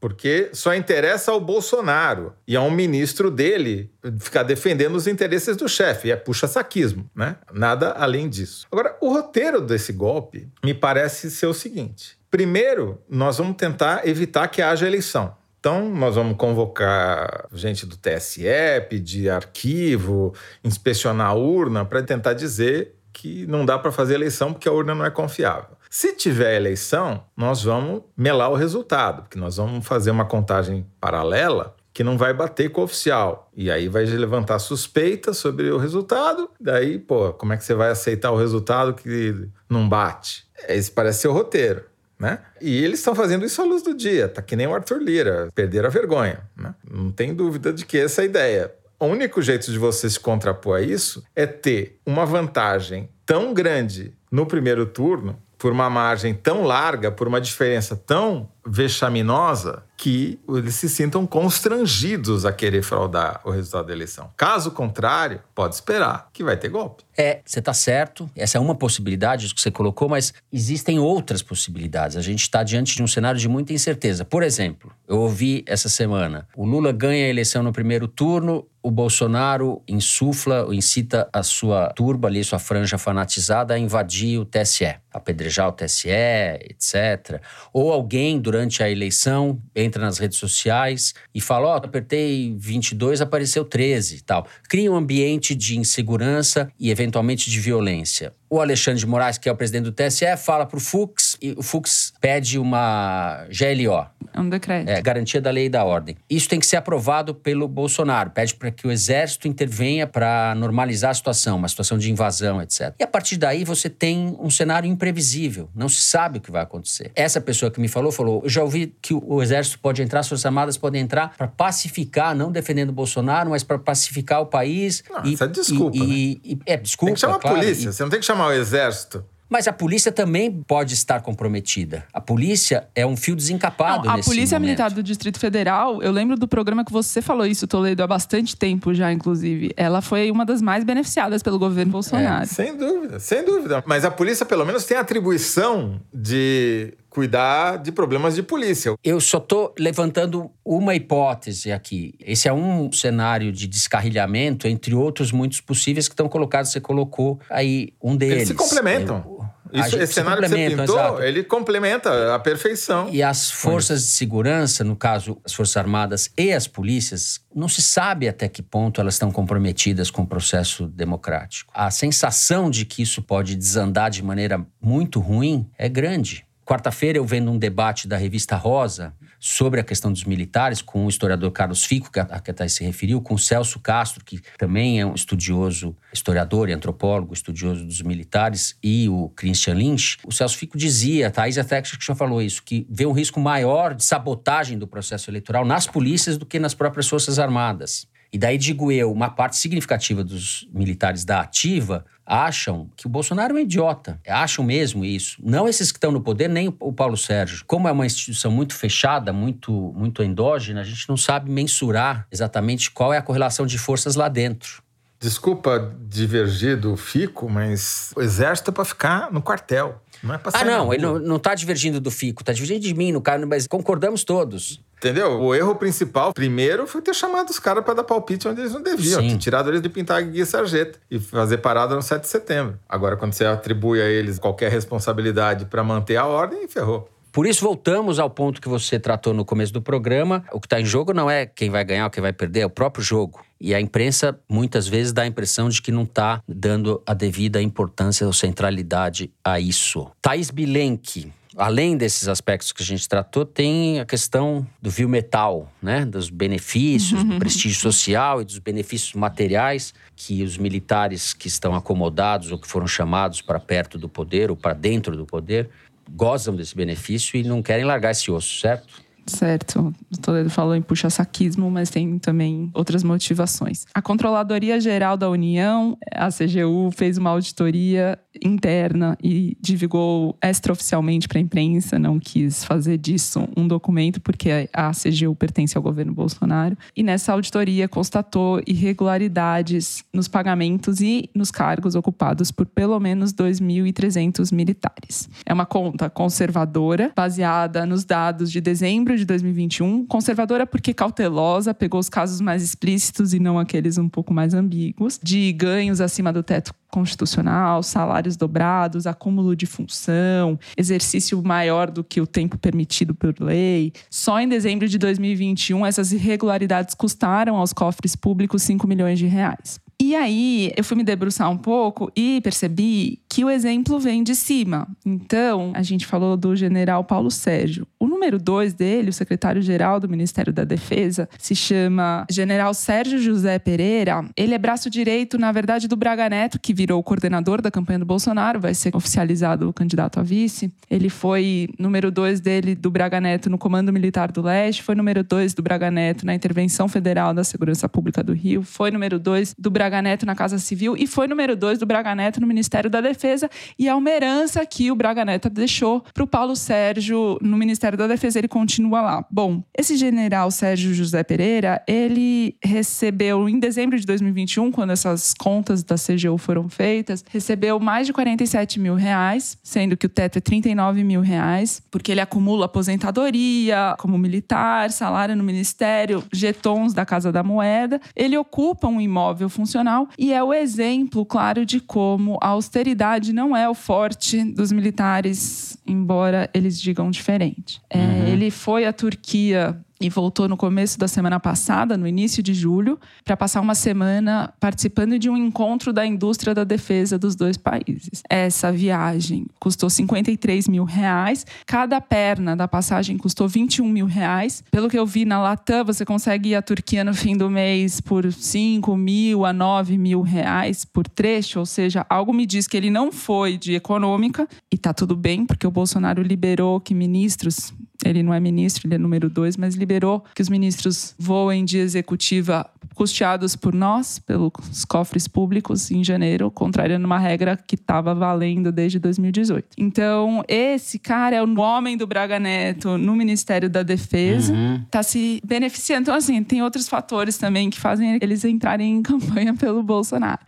Porque só interessa ao Bolsonaro e a um ministro dele ficar defendendo os interesses do chefe. É puxa-saquismo, né? Nada além disso. Agora, o roteiro desse golpe me parece ser o seguinte: Primeiro, nós vamos tentar evitar que haja eleição. Então, nós vamos convocar gente do TSE, pedir arquivo, inspecionar a urna para tentar dizer que não dá para fazer eleição porque a urna não é confiável. Se tiver eleição, nós vamos melar o resultado, porque nós vamos fazer uma contagem paralela que não vai bater com o oficial. E aí vai levantar suspeita sobre o resultado. Daí, pô, como é que você vai aceitar o resultado que não bate? Esse parece ser o roteiro né? E eles estão fazendo isso à luz do dia, tá que nem o Arthur Lira, perder a vergonha, né? Não tem dúvida de que essa é a ideia. O único jeito de você se contrapor a isso é ter uma vantagem tão grande no primeiro turno, por uma margem tão larga, por uma diferença tão vexaminosa, que eles se sintam constrangidos a querer fraudar o resultado da eleição. Caso contrário, pode esperar que vai ter golpe.
É, você está certo. Essa é uma possibilidade que você colocou, mas existem outras possibilidades. A gente está diante de um cenário de muita incerteza. Por exemplo, eu ouvi essa semana: o Lula ganha a eleição no primeiro turno, o Bolsonaro insufla, incita a sua turba ali, sua franja fanatizada a invadir o TSE, apedrejar o TSE, etc. Ou alguém durante durante a eleição, entra nas redes sociais e fala: Ó, oh, apertei 22, apareceu 13 e tal. Cria um ambiente de insegurança e, eventualmente, de violência. O Alexandre de Moraes, que é o presidente do TSE, fala para o Fux o Fux pede uma GLO.
É um decreto.
É, garantia da lei e da ordem. Isso tem que ser aprovado pelo Bolsonaro. Pede para que o Exército intervenha para normalizar a situação, uma situação de invasão, etc. E a partir daí você tem um cenário imprevisível. Não se sabe o que vai acontecer. Essa pessoa que me falou, falou: eu já ouvi que o Exército pode entrar, as Forças Armadas podem entrar para pacificar, não defendendo o Bolsonaro, mas para pacificar o país.
Não, e, isso é desculpa. E, né?
e, é desculpa. Tem
que chamar
claro,
a polícia, você não tem que chamar chamar o exército.
Mas a polícia também pode estar comprometida. A polícia é um fio desencapado
Não, a
nesse
Polícia
momento.
Militar do Distrito Federal, eu lembro do programa que você falou isso, Toledo, há bastante tempo já, inclusive. Ela foi uma das mais beneficiadas pelo governo Bolsonaro. É,
sem dúvida, sem dúvida. Mas a polícia, pelo menos, tem a atribuição de cuidar de problemas de polícia.
Eu só estou levantando uma hipótese aqui. Esse é um cenário de descarrilhamento, entre outros muitos possíveis que estão colocados. Você colocou aí um deles.
Eles se complementam. Eu, isso, esse cenário que você pintou, exato. ele complementa a perfeição.
E as forças de segurança, no caso, as Forças Armadas e as polícias, não se sabe até que ponto elas estão comprometidas com o processo democrático. A sensação de que isso pode desandar de maneira muito ruim é grande. Quarta-feira, eu vendo um debate da revista Rosa sobre a questão dos militares, com o historiador Carlos Fico, que a, Thais se referiu, com o Celso Castro, que também é um estudioso, historiador e antropólogo, estudioso dos militares, e o Christian Lynch. O Celso Fico dizia, a Thais até que já falou isso, que vê um risco maior de sabotagem do processo eleitoral nas polícias do que nas próprias Forças Armadas. E daí digo eu, uma parte significativa dos militares da ativa acham que o Bolsonaro é um idiota. Acham mesmo isso. Não esses que estão no poder, nem o Paulo Sérgio. Como é uma instituição muito fechada, muito, muito endógena, a gente não sabe mensurar exatamente qual é a correlação de forças lá dentro.
Desculpa divergir do Fico, mas o exército é para ficar no quartel. Não é pra
Ah, não, ele não, não tá divergindo do Fico, tá divergindo de mim, no cara, mas concordamos todos.
Entendeu? O erro principal, primeiro, foi ter chamado os caras para dar palpite onde eles não deviam. Sim. Ter tirado eles de pintar a guia sarjeta e fazer parada no 7 de setembro. Agora, quando você atribui a eles qualquer responsabilidade para manter a ordem, ferrou.
Por isso, voltamos ao ponto que você tratou no começo do programa. O que está em jogo não é quem vai ganhar ou quem vai perder, é o próprio jogo. E a imprensa, muitas vezes, dá a impressão de que não está dando a devida importância ou centralidade a isso. Thaís Bilenque, além desses aspectos que a gente tratou, tem a questão do viu metal, né? Dos benefícios, do <laughs> prestígio social e dos benefícios materiais que os militares que estão acomodados ou que foram chamados para perto do poder ou para dentro do poder gozam desse benefício e não querem largar esse osso, certo?
Certo. O Toledo falou em puxa-saquismo, mas tem também outras motivações. A Controladoria Geral da União, a CGU, fez uma auditoria interna e divulgou extraoficialmente para a imprensa, não quis fazer disso um documento, porque a CGU pertence ao governo Bolsonaro. E nessa auditoria constatou irregularidades nos pagamentos e nos cargos ocupados por pelo menos 2.300 militares. É uma conta conservadora, baseada nos dados de dezembro de 2021, conservadora porque cautelosa, pegou os casos mais explícitos e não aqueles um pouco mais ambíguos, de ganhos acima do teto constitucional, salários dobrados, acúmulo de função, exercício maior do que o tempo permitido por lei. Só em dezembro de 2021, essas irregularidades custaram aos cofres públicos 5 milhões de reais. E aí, eu fui me debruçar um pouco e percebi que o exemplo vem de cima. Então, a gente falou do general Paulo Sérgio. O número dois dele, o secretário-geral do Ministério da Defesa, se chama General Sérgio José Pereira. Ele é braço direito, na verdade, do Braga Neto, que virou coordenador da campanha do Bolsonaro, vai ser oficializado o candidato a vice. Ele foi número dois dele do Braga Neto no Comando Militar do Leste, foi número dois do Braga Neto na Intervenção Federal da Segurança Pública do Rio, foi número dois do Braga Braga Neto na Casa Civil e foi número dois do Braga Neto no Ministério da Defesa. E é uma herança que o Braga Neto deixou para o Paulo Sérgio no Ministério da Defesa. Ele continua lá. Bom, esse general Sérgio José Pereira, ele recebeu em dezembro de 2021, quando essas contas da CGU foram feitas, recebeu mais de 47 mil reais, sendo que o teto é 39 mil reais, porque ele acumula aposentadoria como militar, salário no ministério, jetons da Casa da Moeda. Ele ocupa um imóvel funcional e é o exemplo, claro, de como a austeridade não é o forte dos militares, embora eles digam diferente. É, É, Ele foi à Turquia e voltou no começo da semana passada, no início de julho, para passar uma semana participando de um encontro da indústria da defesa dos dois países. Essa viagem custou 53 mil reais. Cada perna da passagem custou 21 mil reais. Pelo que eu vi na Latam, você consegue ir à Turquia no fim do mês por 5 mil a 9 mil reais por trecho, ou seja, algo me diz que ele não foi de econômica e tá tudo bem, porque o Bolsonaro liberou que ministros ele não é ministro, ele é número dois, mas liberou que os ministros voem de executiva custeados por nós, pelos cofres públicos, em janeiro, contrariando uma regra que estava valendo desde 2018. Então, esse cara é o homem do Braga Neto no Ministério da Defesa, está se beneficiando. Então, assim, tem outros fatores também que fazem eles entrarem em campanha pelo Bolsonaro.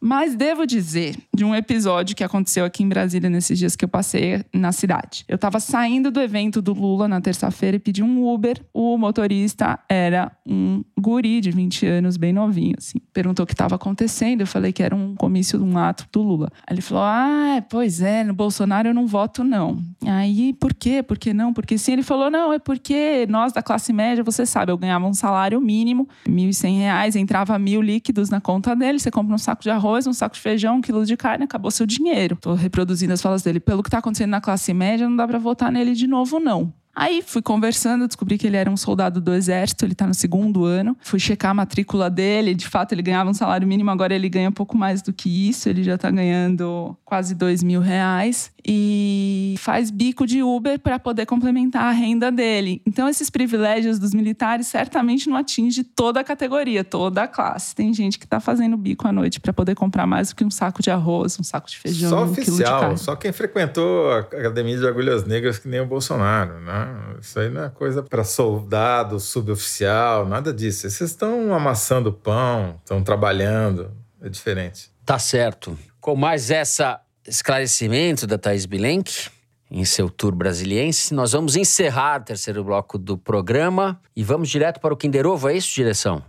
Mas devo dizer de um episódio que aconteceu aqui em Brasília nesses dias que eu passei na cidade. Eu estava saindo do evento do Lula na terça-feira e pedi um Uber. O motorista era um guri de 20 anos, bem novinho, assim. Perguntou o que estava acontecendo. Eu falei que era um comício, um ato do Lula. Aí ele falou: Ah, pois é, no Bolsonaro eu não voto, não. Aí, por quê? Por que não? Porque sim. Ele falou: Não, é porque nós da classe média, você sabe, eu ganhava um salário mínimo, R$ 1.100, entrava mil líquidos na conta dele, você compra um saco de arroz arroz, um saco de feijão, um quilo de carne, acabou seu dinheiro. Tô reproduzindo as falas dele. Pelo que tá acontecendo na classe média, não dá para votar nele de novo, não. Aí fui conversando, descobri que ele era um soldado do exército, ele tá no segundo ano. Fui checar a matrícula dele, de fato ele ganhava um salário mínimo, agora ele ganha um pouco mais do que isso, ele já tá ganhando quase dois mil reais. E faz bico de Uber para poder complementar a renda dele. Então esses privilégios dos militares certamente não atinge toda a categoria, toda a classe. Tem gente que tá fazendo bico à noite para poder comprar mais do que um saco de arroz, um saco de feijão,
Só
um
oficial, só quem frequentou a Academia de Agulhas Negras que nem o Bolsonaro, né? Isso aí não é coisa para soldado, suboficial, nada disso. Vocês estão amassando pão, estão trabalhando, é diferente.
Tá certo. Com mais essa esclarecimento da Thaís Bilenque em seu tour brasiliense, nós vamos encerrar o terceiro bloco do programa e vamos direto para o Kinder Ovo, é isso, direção?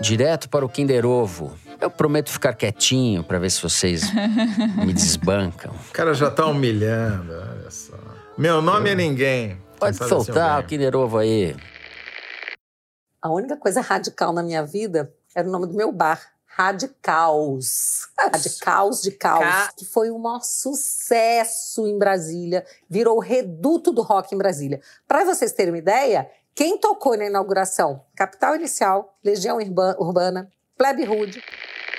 Direto para o Kinder Ovo. Eu prometo ficar quietinho para ver se vocês <laughs> me desbancam.
O cara já tá humilhando. Meu nome é ninguém.
Pode
assim
soltar. Kinder Ovo aí.
A única coisa radical na minha vida era o nome do meu bar. Radicaus. Radicaus de Caos.
Ca-
Que foi um maior sucesso em Brasília. Virou o reduto do rock em Brasília. Para vocês terem uma ideia, quem tocou na inauguração? Capital Inicial, Legião Urba- Urbana, Plebe Rude.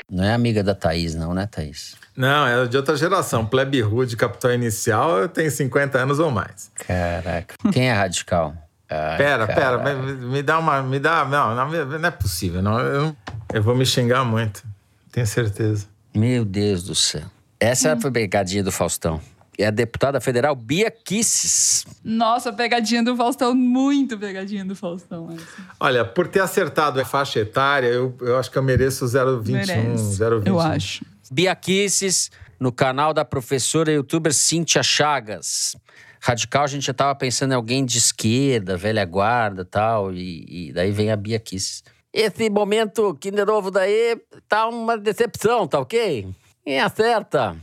Não é amiga da Thaís, não, né, Thaís?
Não, é de outra geração. Plebe Rude, Capital Inicial, tem 50 anos ou mais.
Caraca. Quem é radical? Ai,
Pera, pera, me, me dá uma. Me dá. Não, não, não é possível. Não, eu, eu vou me xingar muito. Tenho certeza.
Meu Deus do céu. Essa foi a pegadinha do Faustão. É a deputada federal Bia Kisses.
Nossa, pegadinha do Faustão, muito pegadinha do Faustão. essa.
Olha, por ter acertado a faixa etária, eu, eu acho que eu mereço 021,
Merece,
021.
Eu acho.
Bia Kisses, no canal da professora youtuber Cíntia Chagas. Radical, a gente já tava pensando em alguém de esquerda, velha guarda tal, e, e daí vem a Bia Kisses. Esse momento Kinder Ovo daí tá uma decepção, tá ok? Quem acerta?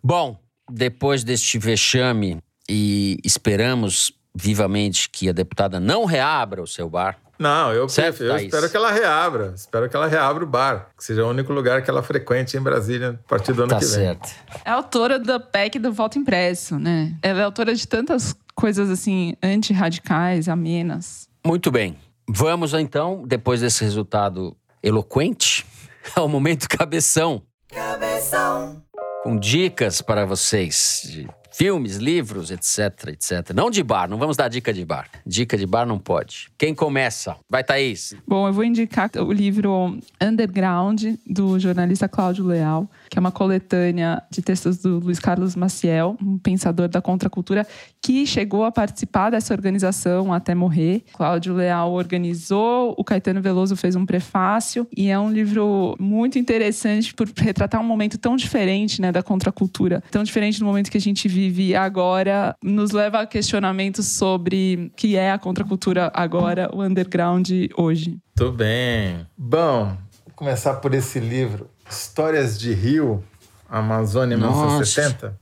Bom, depois deste vexame e esperamos vivamente que a deputada não reabra o seu bar.
Não, eu,
Certo,
eu espero que ela reabra. Espero que ela reabra o bar. Que seja o único lugar que ela frequente em Brasília a partir do ano
Tá
que vem.
certo.
É autora da PEC do voto impresso, né? Ela é autora de tantas coisas assim, antirradicais, amenas.
Muito bem. Vamos então, depois desse resultado eloquente, <laughs> ao momento cabeção. Com dicas para vocês de filmes, livros, etc, etc. Não de bar, não vamos dar dica de bar. Dica de bar não pode. Quem começa? Vai, Thaís.
Bom, eu vou indicar o livro Underground, do jornalista Cláudio Leal, que é uma coletânea de textos do Luiz Carlos Maciel, um pensador da contracultura, que chegou a participar dessa organização até morrer. Cláudio Leal organizou, o Caetano Veloso fez um prefácio, e é um livro muito interessante por retratar um momento tão diferente né, da contracultura, tão diferente do momento que a gente vive agora, nos leva a questionamentos sobre o que é a contracultura agora, o underground hoje.
Tudo bem. Bom, vou começar por esse livro, Histórias de Rio, Amazônia
Nossa.
1970,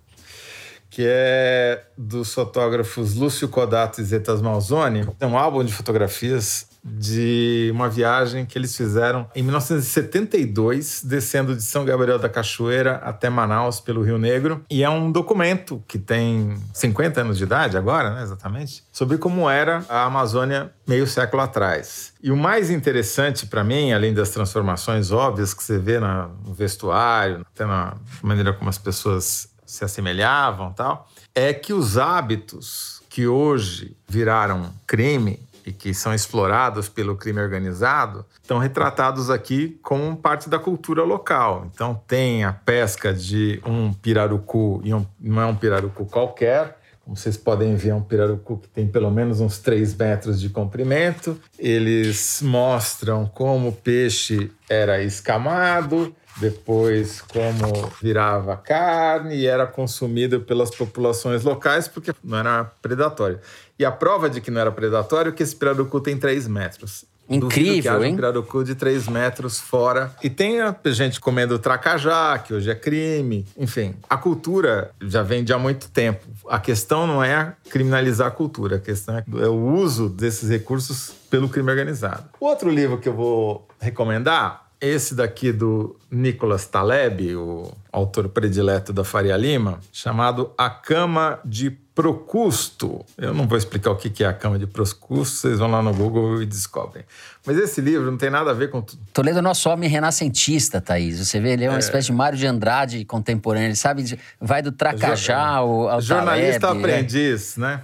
que é dos fotógrafos Lúcio Codato e Zetas Malzoni. É um álbum de fotografias de uma viagem que eles fizeram em 1972, descendo de São Gabriel da Cachoeira até Manaus pelo Rio Negro. E é um documento que tem 50 anos de idade agora, né, exatamente, sobre como era a Amazônia meio século atrás. E o mais interessante para mim, além das transformações óbvias que você vê no vestuário, até na maneira como as pessoas se assemelhavam tal, é que os hábitos que hoje viraram crime e que são explorados pelo crime organizado, estão retratados aqui como parte da cultura local. Então tem a pesca de um pirarucu, e um, não é um pirarucu qualquer, como vocês podem ver, é um pirarucu que tem pelo menos uns 3 metros de comprimento. Eles mostram como o peixe era escamado, depois como virava carne e era consumido pelas populações locais porque não era predatório. E a prova de que não era predatório é que esse pirarucu tem 3 metros.
Incrível,
que
hein?
um pirarucu de 3 metros fora. E tem a gente comendo tracajá, que hoje é crime. Enfim, a cultura já vem de há muito tempo. A questão não é criminalizar a cultura, a questão é o uso desses recursos pelo crime organizado. Outro livro que eu vou recomendar esse daqui do Nicolas Taleb, o autor predileto da Faria Lima, chamado A Cama de Procusto. Eu não vou explicar o que é a Cama de Procusto, vocês vão lá no Google e descobrem. Mas esse livro não tem nada a ver com tudo.
Toledo é nosso homem renascentista, Thaís. Você vê, ele é uma espécie de Mário de Andrade contemporâneo. Ele sabe, vai do Tracajá ao, ao
Jornalista
Taleb, né?
aprendiz, né?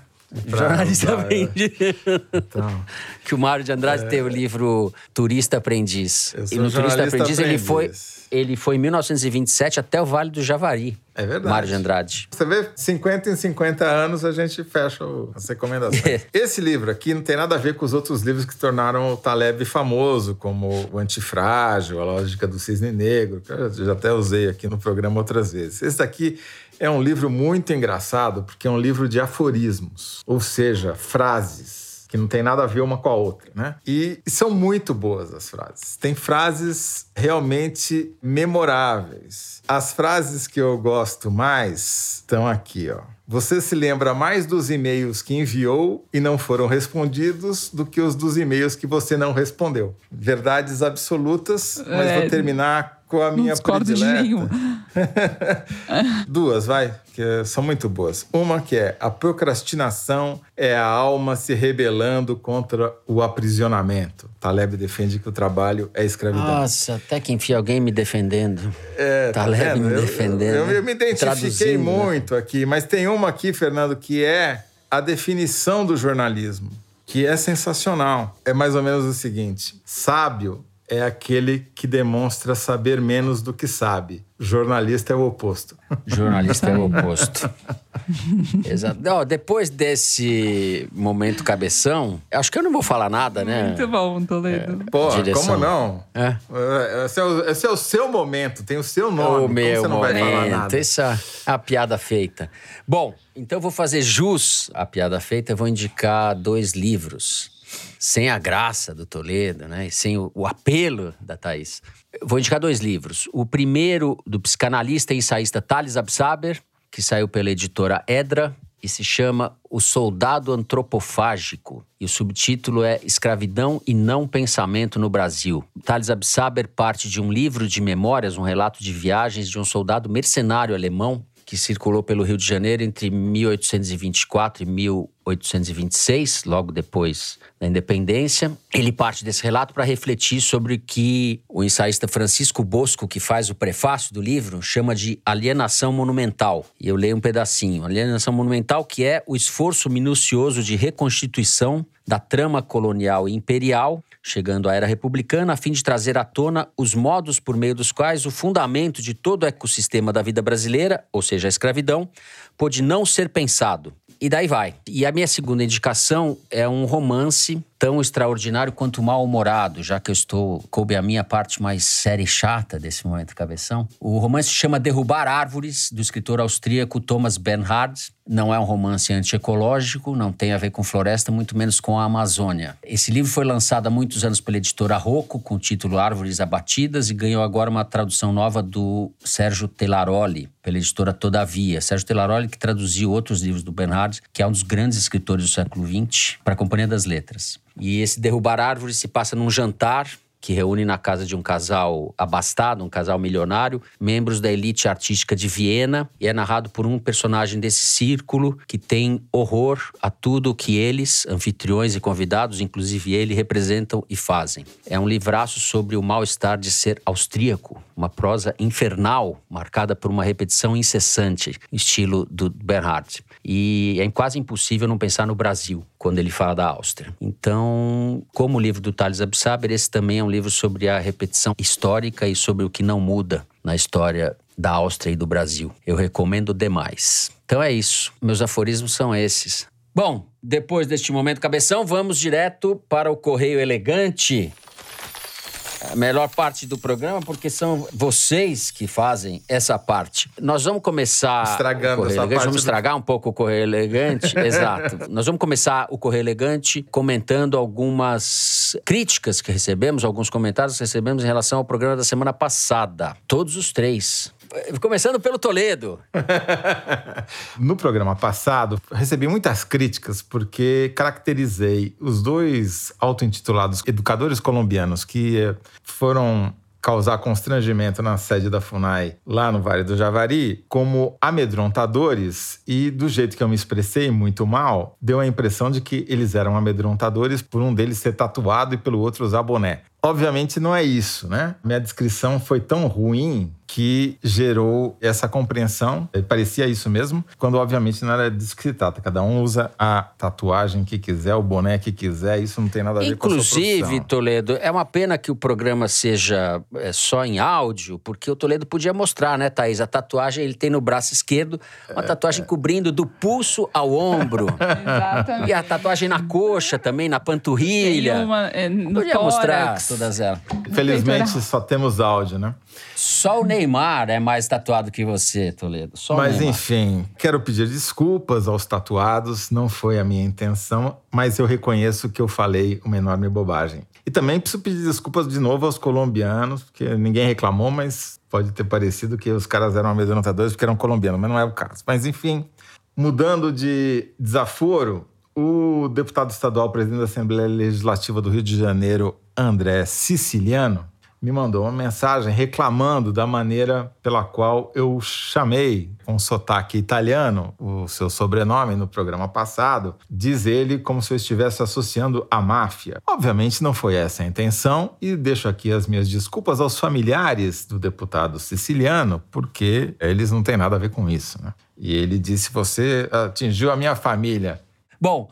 Pra
Jornalista
usar,
aprendiz.
Então, <laughs>
que o Mário de Andrade tem o livro Turista Aprendiz. E no Turista
jornalista
Aprendiz, ele foi,
aprendiz.
Ele foi em 1927 até o Vale do Javari.
É verdade.
Mário de Andrade.
Você vê, 50 em 50 anos a gente fecha o- as recomendações. <laughs> Esse livro aqui não tem nada a ver com os outros livros que tornaram o Taleb famoso, como O Antifrágil, A Lógica do Cisne Negro, que eu já até usei aqui no programa outras vezes. Esse daqui é um livro muito engraçado, porque é um livro de aforismos, ou seja, frases que não tem nada a ver uma com a outra, né? E são muito boas as frases. Tem frases realmente memoráveis. As frases que eu gosto mais estão aqui, ó. Você se lembra mais dos e-mails que enviou e não foram respondidos do que os dos e-mails que você não respondeu. Verdades absolutas, mas
É,
vou terminar com a
Não
minha
discordo de
predileta.
nenhum. <laughs>
Duas, vai, que são muito boas. Uma que é a procrastinação é a alma se rebelando contra o aprisionamento. Taleb defende que o trabalho é escravidão.
Nossa, até que enfim, alguém me defendendo.
É, tá
Taleb
vendo?
me
Eu-
defendendo.
Eu, eu me identifiquei
né?
muito aqui, mas tem uma aqui, Fernando, que é a definição do jornalismo, que é sensacional. É mais ou menos o seguinte: sábio é aquele que demonstra saber menos do que sabe. Jornalista é o oposto. <laughs>
Jornalista é o oposto. Exato. Ó, depois desse momento cabeção, acho que eu não vou falar nada, né?
Muito bom, Toledo.
Pô,
Direção.
como não?
É.
É, Esse é, o, esse é o seu momento, tem o seu nome.
O
como
meu
você não vai falar
momento.
nada?
Isso é a piada feita. Bom, então eu vou fazer jus à piada feita. Eu vou indicar dois livros. Sem a graça do Toledo, né? Sem o, o apelo da Thaís. Vou indicar dois livros. O primeiro, do psicanalista e ensaísta Thales Absaber, que saiu pela editora Edra e se chama O Soldado Antropofágico. E o subtítulo é Escravidão e Não Pensamento no Brasil. Thales Absaber parte de um livro de memórias, um relato de viagens de um soldado mercenário alemão que circulou pelo Rio de Janeiro entre 1824 e 1826, logo depois da independência. Ele parte desse relato para refletir sobre o que o ensaísta Francisco Bosco, que faz o prefácio do livro, chama de alienação monumental. E eu leio um pedacinho. Alienação monumental, que é o esforço minucioso de reconstituição da trama colonial e imperial, chegando à era republicana, a fim de trazer à tona os modos por meio dos quais o fundamento de todo o ecossistema da vida brasileira, ou seja, a escravidão, pôde não ser pensado. E daí vai. E a minha segunda indicação é um romance tão extraordinário quanto mal-humorado, já que eu estou coube a minha parte mais séria e chata desse momento cabeção. O romance se chama Derrubar Árvores, do escritor austríaco Thomas Bernhard. Não é um romance antiecológico, não tem a ver com floresta, muito menos com a Amazônia. Esse livro foi lançado há muitos anos pela editora Rocco, com o título Árvores Abatidas, e ganhou agora uma tradução nova do Sérgio Telaroli, pela editora Todavia. Sérgio Telaroli, que traduziu outros livros do Bernhard, que é um dos grandes escritores do século XX, para a Companhia das Letras. E esse Derrubar Árvores se passa num jantar que reúne na casa de um casal abastado, um casal milionário, membros da elite artística de Viena, e é narrado por um personagem desse círculo que tem horror a tudo que eles, anfitriões e convidados, inclusive ele, representam e fazem. É um livraço sobre o mal-estar de ser austríaco, uma prosa infernal, marcada por uma repetição incessante, estilo do Bernhard. E é quase impossível não pensar no Brasil quando ele fala da Áustria. Então, como o livro do Thales Absaber, esse também é um livro sobre a repetição histórica e sobre o que não muda na história da Áustria e do Brasil. Eu recomendo demais. Então é isso. Meus aforismos são esses. Bom, depois deste momento cabeção, vamos direto para o Correio Elegante a melhor parte do programa, porque são vocês que fazem essa parte. Nós vamos começar.
Estragando essa
Elegante,
parte
Vamos
do-
estragar um pouco o Correio Elegante. <laughs> Exato. Nós vamos começar o Correio Elegante comentando algumas críticas que recebemos, alguns comentários que recebemos em relação ao programa da semana passada. Todos os três. Começando pelo Toledo. <laughs>
No programa passado, recebi muitas críticas porque caracterizei os dois auto-intitulados educadores colombianos que foram causar constrangimento na sede da FUNAI lá no Vale do Javari como amedrontadores e do jeito que eu me expressei muito mal, deu a impressão de que eles eram amedrontadores por um deles ser tatuado e pelo outro usar boné. Obviamente não é isso, né? Minha descrição foi tão ruim que gerou essa compreensão. E Parecia isso mesmo, quando obviamente não era disso que se trata. Cada um usa a tatuagem que quiser, o boné que quiser, isso não tem nada a ver com a sua
Inclusive. Toledo, é uma pena que o programa seja é, só em áudio, porque o Toledo podia mostrar, né, Thaís? A tatuagem ele tem no braço esquerdo,
É,
uma tatuagem cobrindo do pulso ao ombro.
Exatamente. <laughs>
e a tatuagem na coxa também, na
Tem
panturrilha.
uma, é, no
Podia mostrar
tórax.
todas elas.
Infelizmente só temos áudio, né?
Só o Neymar é mais tatuado que você, Toledo. Só
Mas
Neymar.
enfim, quero pedir desculpas aos tatuados, não foi a minha intenção, mas eu reconheço que eu falei uma enorme bobagem. E também preciso pedir desculpas de novo aos colombianos, porque ninguém reclamou, mas pode ter parecido que os caras eram amedrontadores porque eram colombianos, mas não é o caso. Mas enfim, mudando de desaforo, o deputado estadual, presidente da Assembleia Legislativa do Rio de Janeiro, André Siciliano, me mandou uma mensagem reclamando da maneira pela qual eu chamei com sotaque italiano o seu sobrenome no programa passado. Diz ele como se eu estivesse associando a máfia. Obviamente não foi essa a intenção e deixo aqui as minhas desculpas aos familiares do deputado siciliano, porque eles não têm nada a ver com isso. Né? E ele disse: Você atingiu a minha família.
Bom,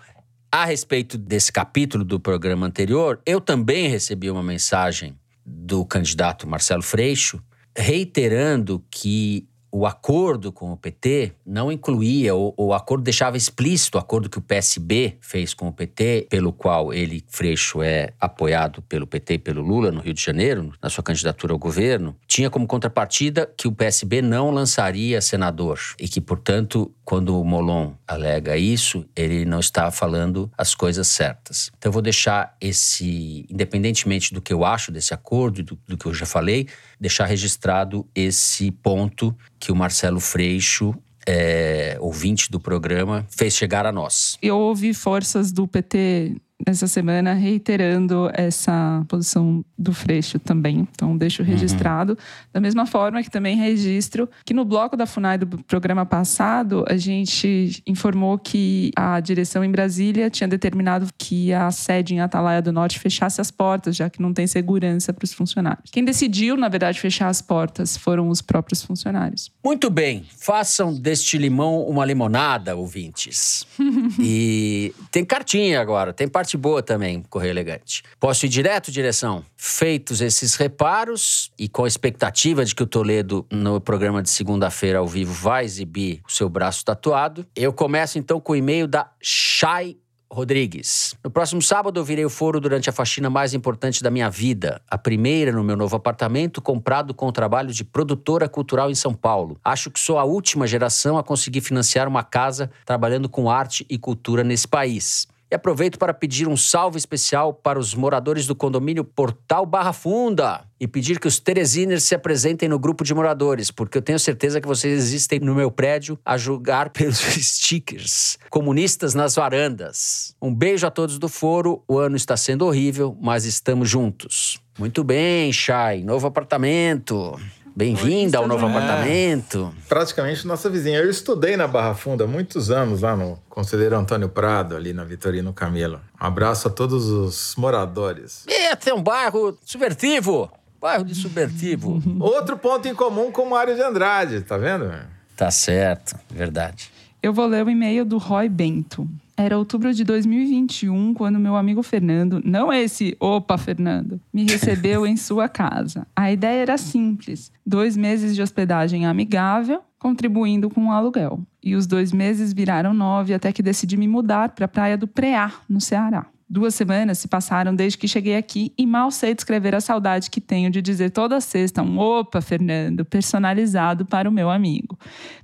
a respeito desse capítulo do programa anterior, eu também recebi uma mensagem do candidato Marcelo Freixo reiterando que o acordo com o PT não incluía, ou o acordo deixava explícito o acordo que o PSB fez com o PT, pelo qual ele, Freixo, é apoiado pelo PT e pelo Lula no Rio de Janeiro, na sua candidatura ao governo, tinha como contrapartida que o PSB não lançaria senador e que, portanto, quando o Molon alega isso, ele não está falando as coisas certas. Então, eu vou deixar esse, independentemente do que eu acho desse acordo do, do que eu já falei, deixar registrado esse ponto que o Marcelo Freixo, é, ouvinte do programa, fez chegar a nós.
Eu ouvi forças do PT nessa semana reiterando essa posição do Freixo também. Então, deixo registrado. Da mesma forma que também registro que no bloco da FUNAI do programa passado, a gente informou que a direção em Brasília tinha determinado que a sede em Atalaia do Norte fechasse as portas, já que não tem segurança para os funcionários. Quem decidiu, na verdade, fechar as portas foram os próprios funcionários.
Muito bem, façam deste limão uma limonada, ouvintes. <laughs> e tem cartinha agora, tem parte boa também, Correio Elegante. Posso ir direto, direção? Feitos esses reparos e com a expectativa de que o Toledo, no programa de segunda-feira ao vivo, vai exibir o seu braço tatuado, eu começo então com o e-mail da Shai Rodrigues. No próximo sábado eu virei o foro durante a faxina mais importante da minha vida. A primeira no meu novo apartamento, comprado com o trabalho de produtora cultural em São Paulo. Acho que sou a última geração a conseguir financiar uma casa trabalhando com arte e cultura nesse país. E aproveito para pedir um salve especial para os moradores do condomínio Portal Barra Funda e pedir que os Teresiners se apresentem no grupo de moradores, porque eu tenho certeza que vocês existem no meu prédio a julgar <laughs> pelos stickers comunistas nas varandas. Um beijo a todos do foro. O ano está sendo horrível, mas estamos juntos. Muito bem, Chay. Novo apartamento. Bem-vinda ao novo
É.
apartamento.
Praticamente nossa vizinha. Eu estudei na Barra Funda há muitos anos, lá no Conselheiro Antônio Prado, ali na Vitorino Camilo. Um abraço a todos os moradores.
Esse é um bairro subvertivo. Bairro de subvertivo. <laughs>
Outro ponto em comum com o Mário de Andrade, tá vendo?
tá certo, verdade.
Eu vou ler o e-mail do Roy Bento. Era outubro de 2021, quando meu amigo Fernando, não esse, opa, Fernando, me recebeu em sua casa. A ideia era simples: dois meses de hospedagem amigável, contribuindo com o aluguel. E os dois meses viraram nove até que decidi me mudar para a praia do Preá, no Ceará. Duas semanas se passaram desde que cheguei aqui e mal sei descrever a saudade que tenho de dizer toda sexta um opa, Fernando, personalizado para o meu amigo.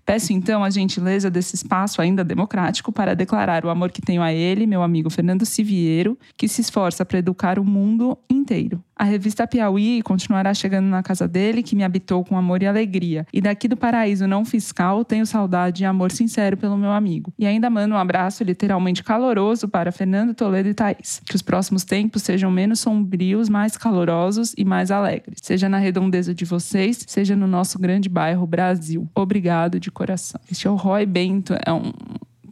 Peço então a gentileza desse espaço ainda democrático para declarar o amor que tenho a ele, meu amigo Fernando Siviero, que se esforça para educar o mundo inteiro. A revista Piauí continuará chegando na casa dele, que me habitou com amor e alegria. E daqui do paraíso não fiscal, tenho saudade e amor sincero pelo meu amigo. E ainda mando um abraço literalmente caloroso para Fernando Toledo e Thaís. Que os próximos tempos sejam menos sombrios, mais calorosos e mais alegres. Seja na redondeza de vocês, seja no nosso grande bairro Brasil. Obrigado de coração. Este é o Roy Bento, é um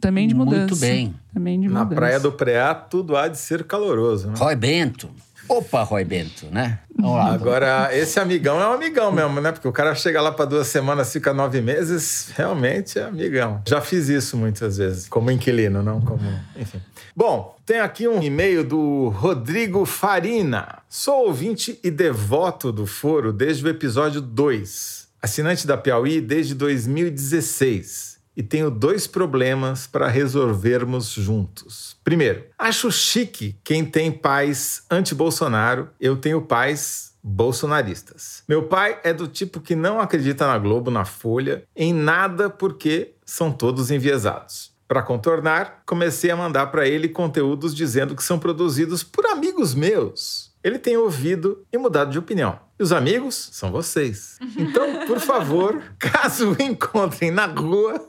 também de mudança.
Muito bem.
Também de
Na
mudança.
Praia do Preá, tudo há de ser caloroso, né?
Roy Bento. Opa, Roy Bento, né? Vamos lá.
Agora, esse amigão é um amigão mesmo, né? Porque o cara chega lá para duas semanas, fica nove meses, realmente é amigão. Já fiz isso muitas vezes, como inquilino, não como. Enfim. Bom, tem aqui um e-mail do Rodrigo Farina. Sou ouvinte e devoto do Foro desde o episódio 2. Assinante da Piauí desde 2016 e tenho dois problemas para resolvermos juntos. Primeiro, acho chique quem tem pais anti-Bolsonaro. Eu tenho pais bolsonaristas. Meu pai é do tipo que não acredita na Globo, na Folha, em nada porque são todos enviesados. Para contornar, comecei a mandar para ele conteúdos dizendo que são produzidos por amigos meus. Ele tem ouvido e mudado de opinião. E os amigos são vocês. Então, por favor, <laughs> caso o encontrem na rua,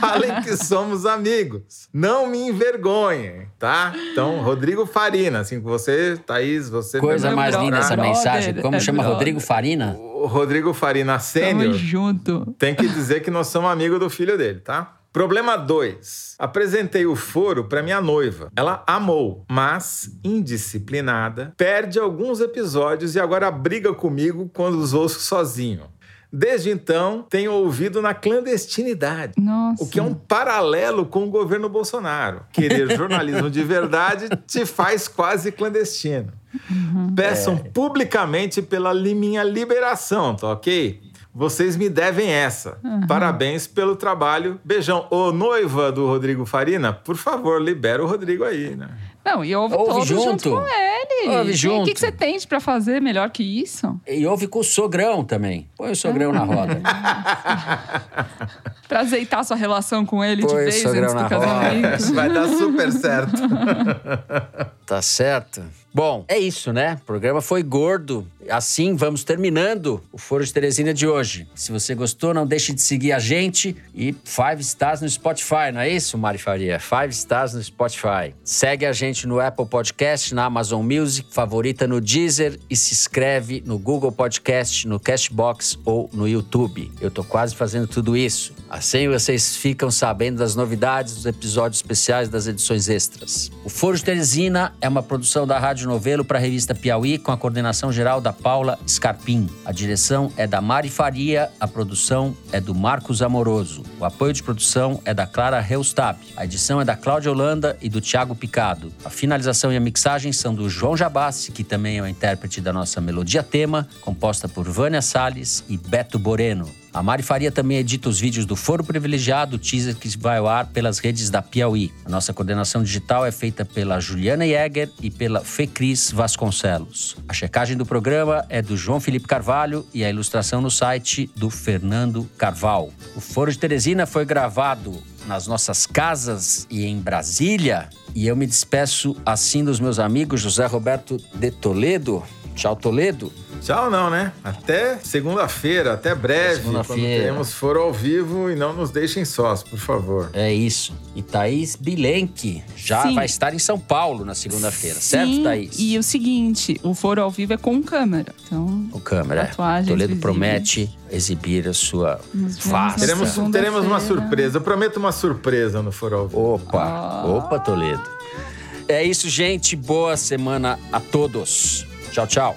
falem que somos amigos. Não me envergonhem, tá? Então, Rodrigo Farina, assim, você, Thaís, você...
Coisa
Meu
mais linda essa
brother,
mensagem. Como
é
chama
brother.
Rodrigo Farina?
O Rodrigo Farina
Tamo
Sênior
junto.
tem que dizer que nós somos amigos do filho dele, tá? Problema 2. Apresentei o foro para minha noiva. Ela amou, mas, indisciplinada, perde alguns episódios e agora briga comigo quando os ouço sozinho. Desde então, tenho ouvido na clandestinidade.
Nossa.
O que é um paralelo com o governo Bolsonaro. Querer <laughs> jornalismo de verdade te faz quase clandestino. Peçam publicamente pela minha liberação, tá ok? Vocês me devem essa. Parabéns pelo trabalho. Beijão. Ô, noiva do Rodrigo Farina, por favor, libera o Rodrigo aí, né?
Não, e ouve,
Ouve
todos junto.
junto.
com ele.
Ouve
E
junto.
O que, que você tem pra fazer melhor que isso?
E ouve com o sogrão também. Põe o sogrão na roda. <laughs>
Pra azeitar sua relação com ele de
Põe o
vez
sogrão
antes
na
do casamento. <laughs>
Vai dar super certo. <laughs>
Tá certo? Bom, é isso, né? O programa foi gordo. Assim, vamos terminando o Foro de Teresina de hoje. Se você gostou, não deixe de seguir a gente e Five Stars no Spotify, não é isso, Mari Faria? Five Stars no Spotify. Segue a gente no Apple Podcast, na Amazon Music, favorita no Deezer e se inscreve no Google Podcast, no Castbox ou no YouTube. Eu tô quase fazendo tudo isso. Assim vocês ficam sabendo das novidades dos episódios especiais das edições extras. O Foro de Teresina é uma produção da Rádio Novelo para a revista Piauí com a coordenação geral da Paula Scarpim. A direção é da Mari Faria, a produção é do Marcos Amoroso. O apoio de produção é da Clara Reustap. A edição é da Cláudia Holanda e do Tiago Picado. A finalização e a mixagem são do João Jabassi, que também é o intérprete da nossa melodia tema, composta por Vânia Salles e Beto Boreno. A Mari Faria também edita os vídeos do Foro Privilegiado, teaser que vai ao ar pelas redes da Piauí. A nossa coordenação digital é feita pela Juliana Jäger e pela Fecris Vasconcelos. A checagem do programa é do João Felipe Carvalho e a ilustração no site do Fernando Carval. O Foro de Teresina foi gravado nas nossas casas e em Brasília. E eu me despeço assim dos meus amigos José Roberto de Toledo. Tchau, Toledo.
Tchau, não, né? Até segunda-feira, até breve. Segunda quando teremos foro ao vivo e não nos deixem sós, por favor.
É isso. E Thaís Bilenque já Sim. vai estar em São Paulo na segunda-feira, certo, Thaís?
E o seguinte: o foro ao vivo é com câmera. Então,
com câmera. É. Toledo visíveis. promete exibir a sua face.
Teremos, teremos uma surpresa. Eu prometo uma surpresa no foro ao vivo.
Opa, oh. opa, Toledo. É isso, gente. Boa semana a todos. Tchau, tchau.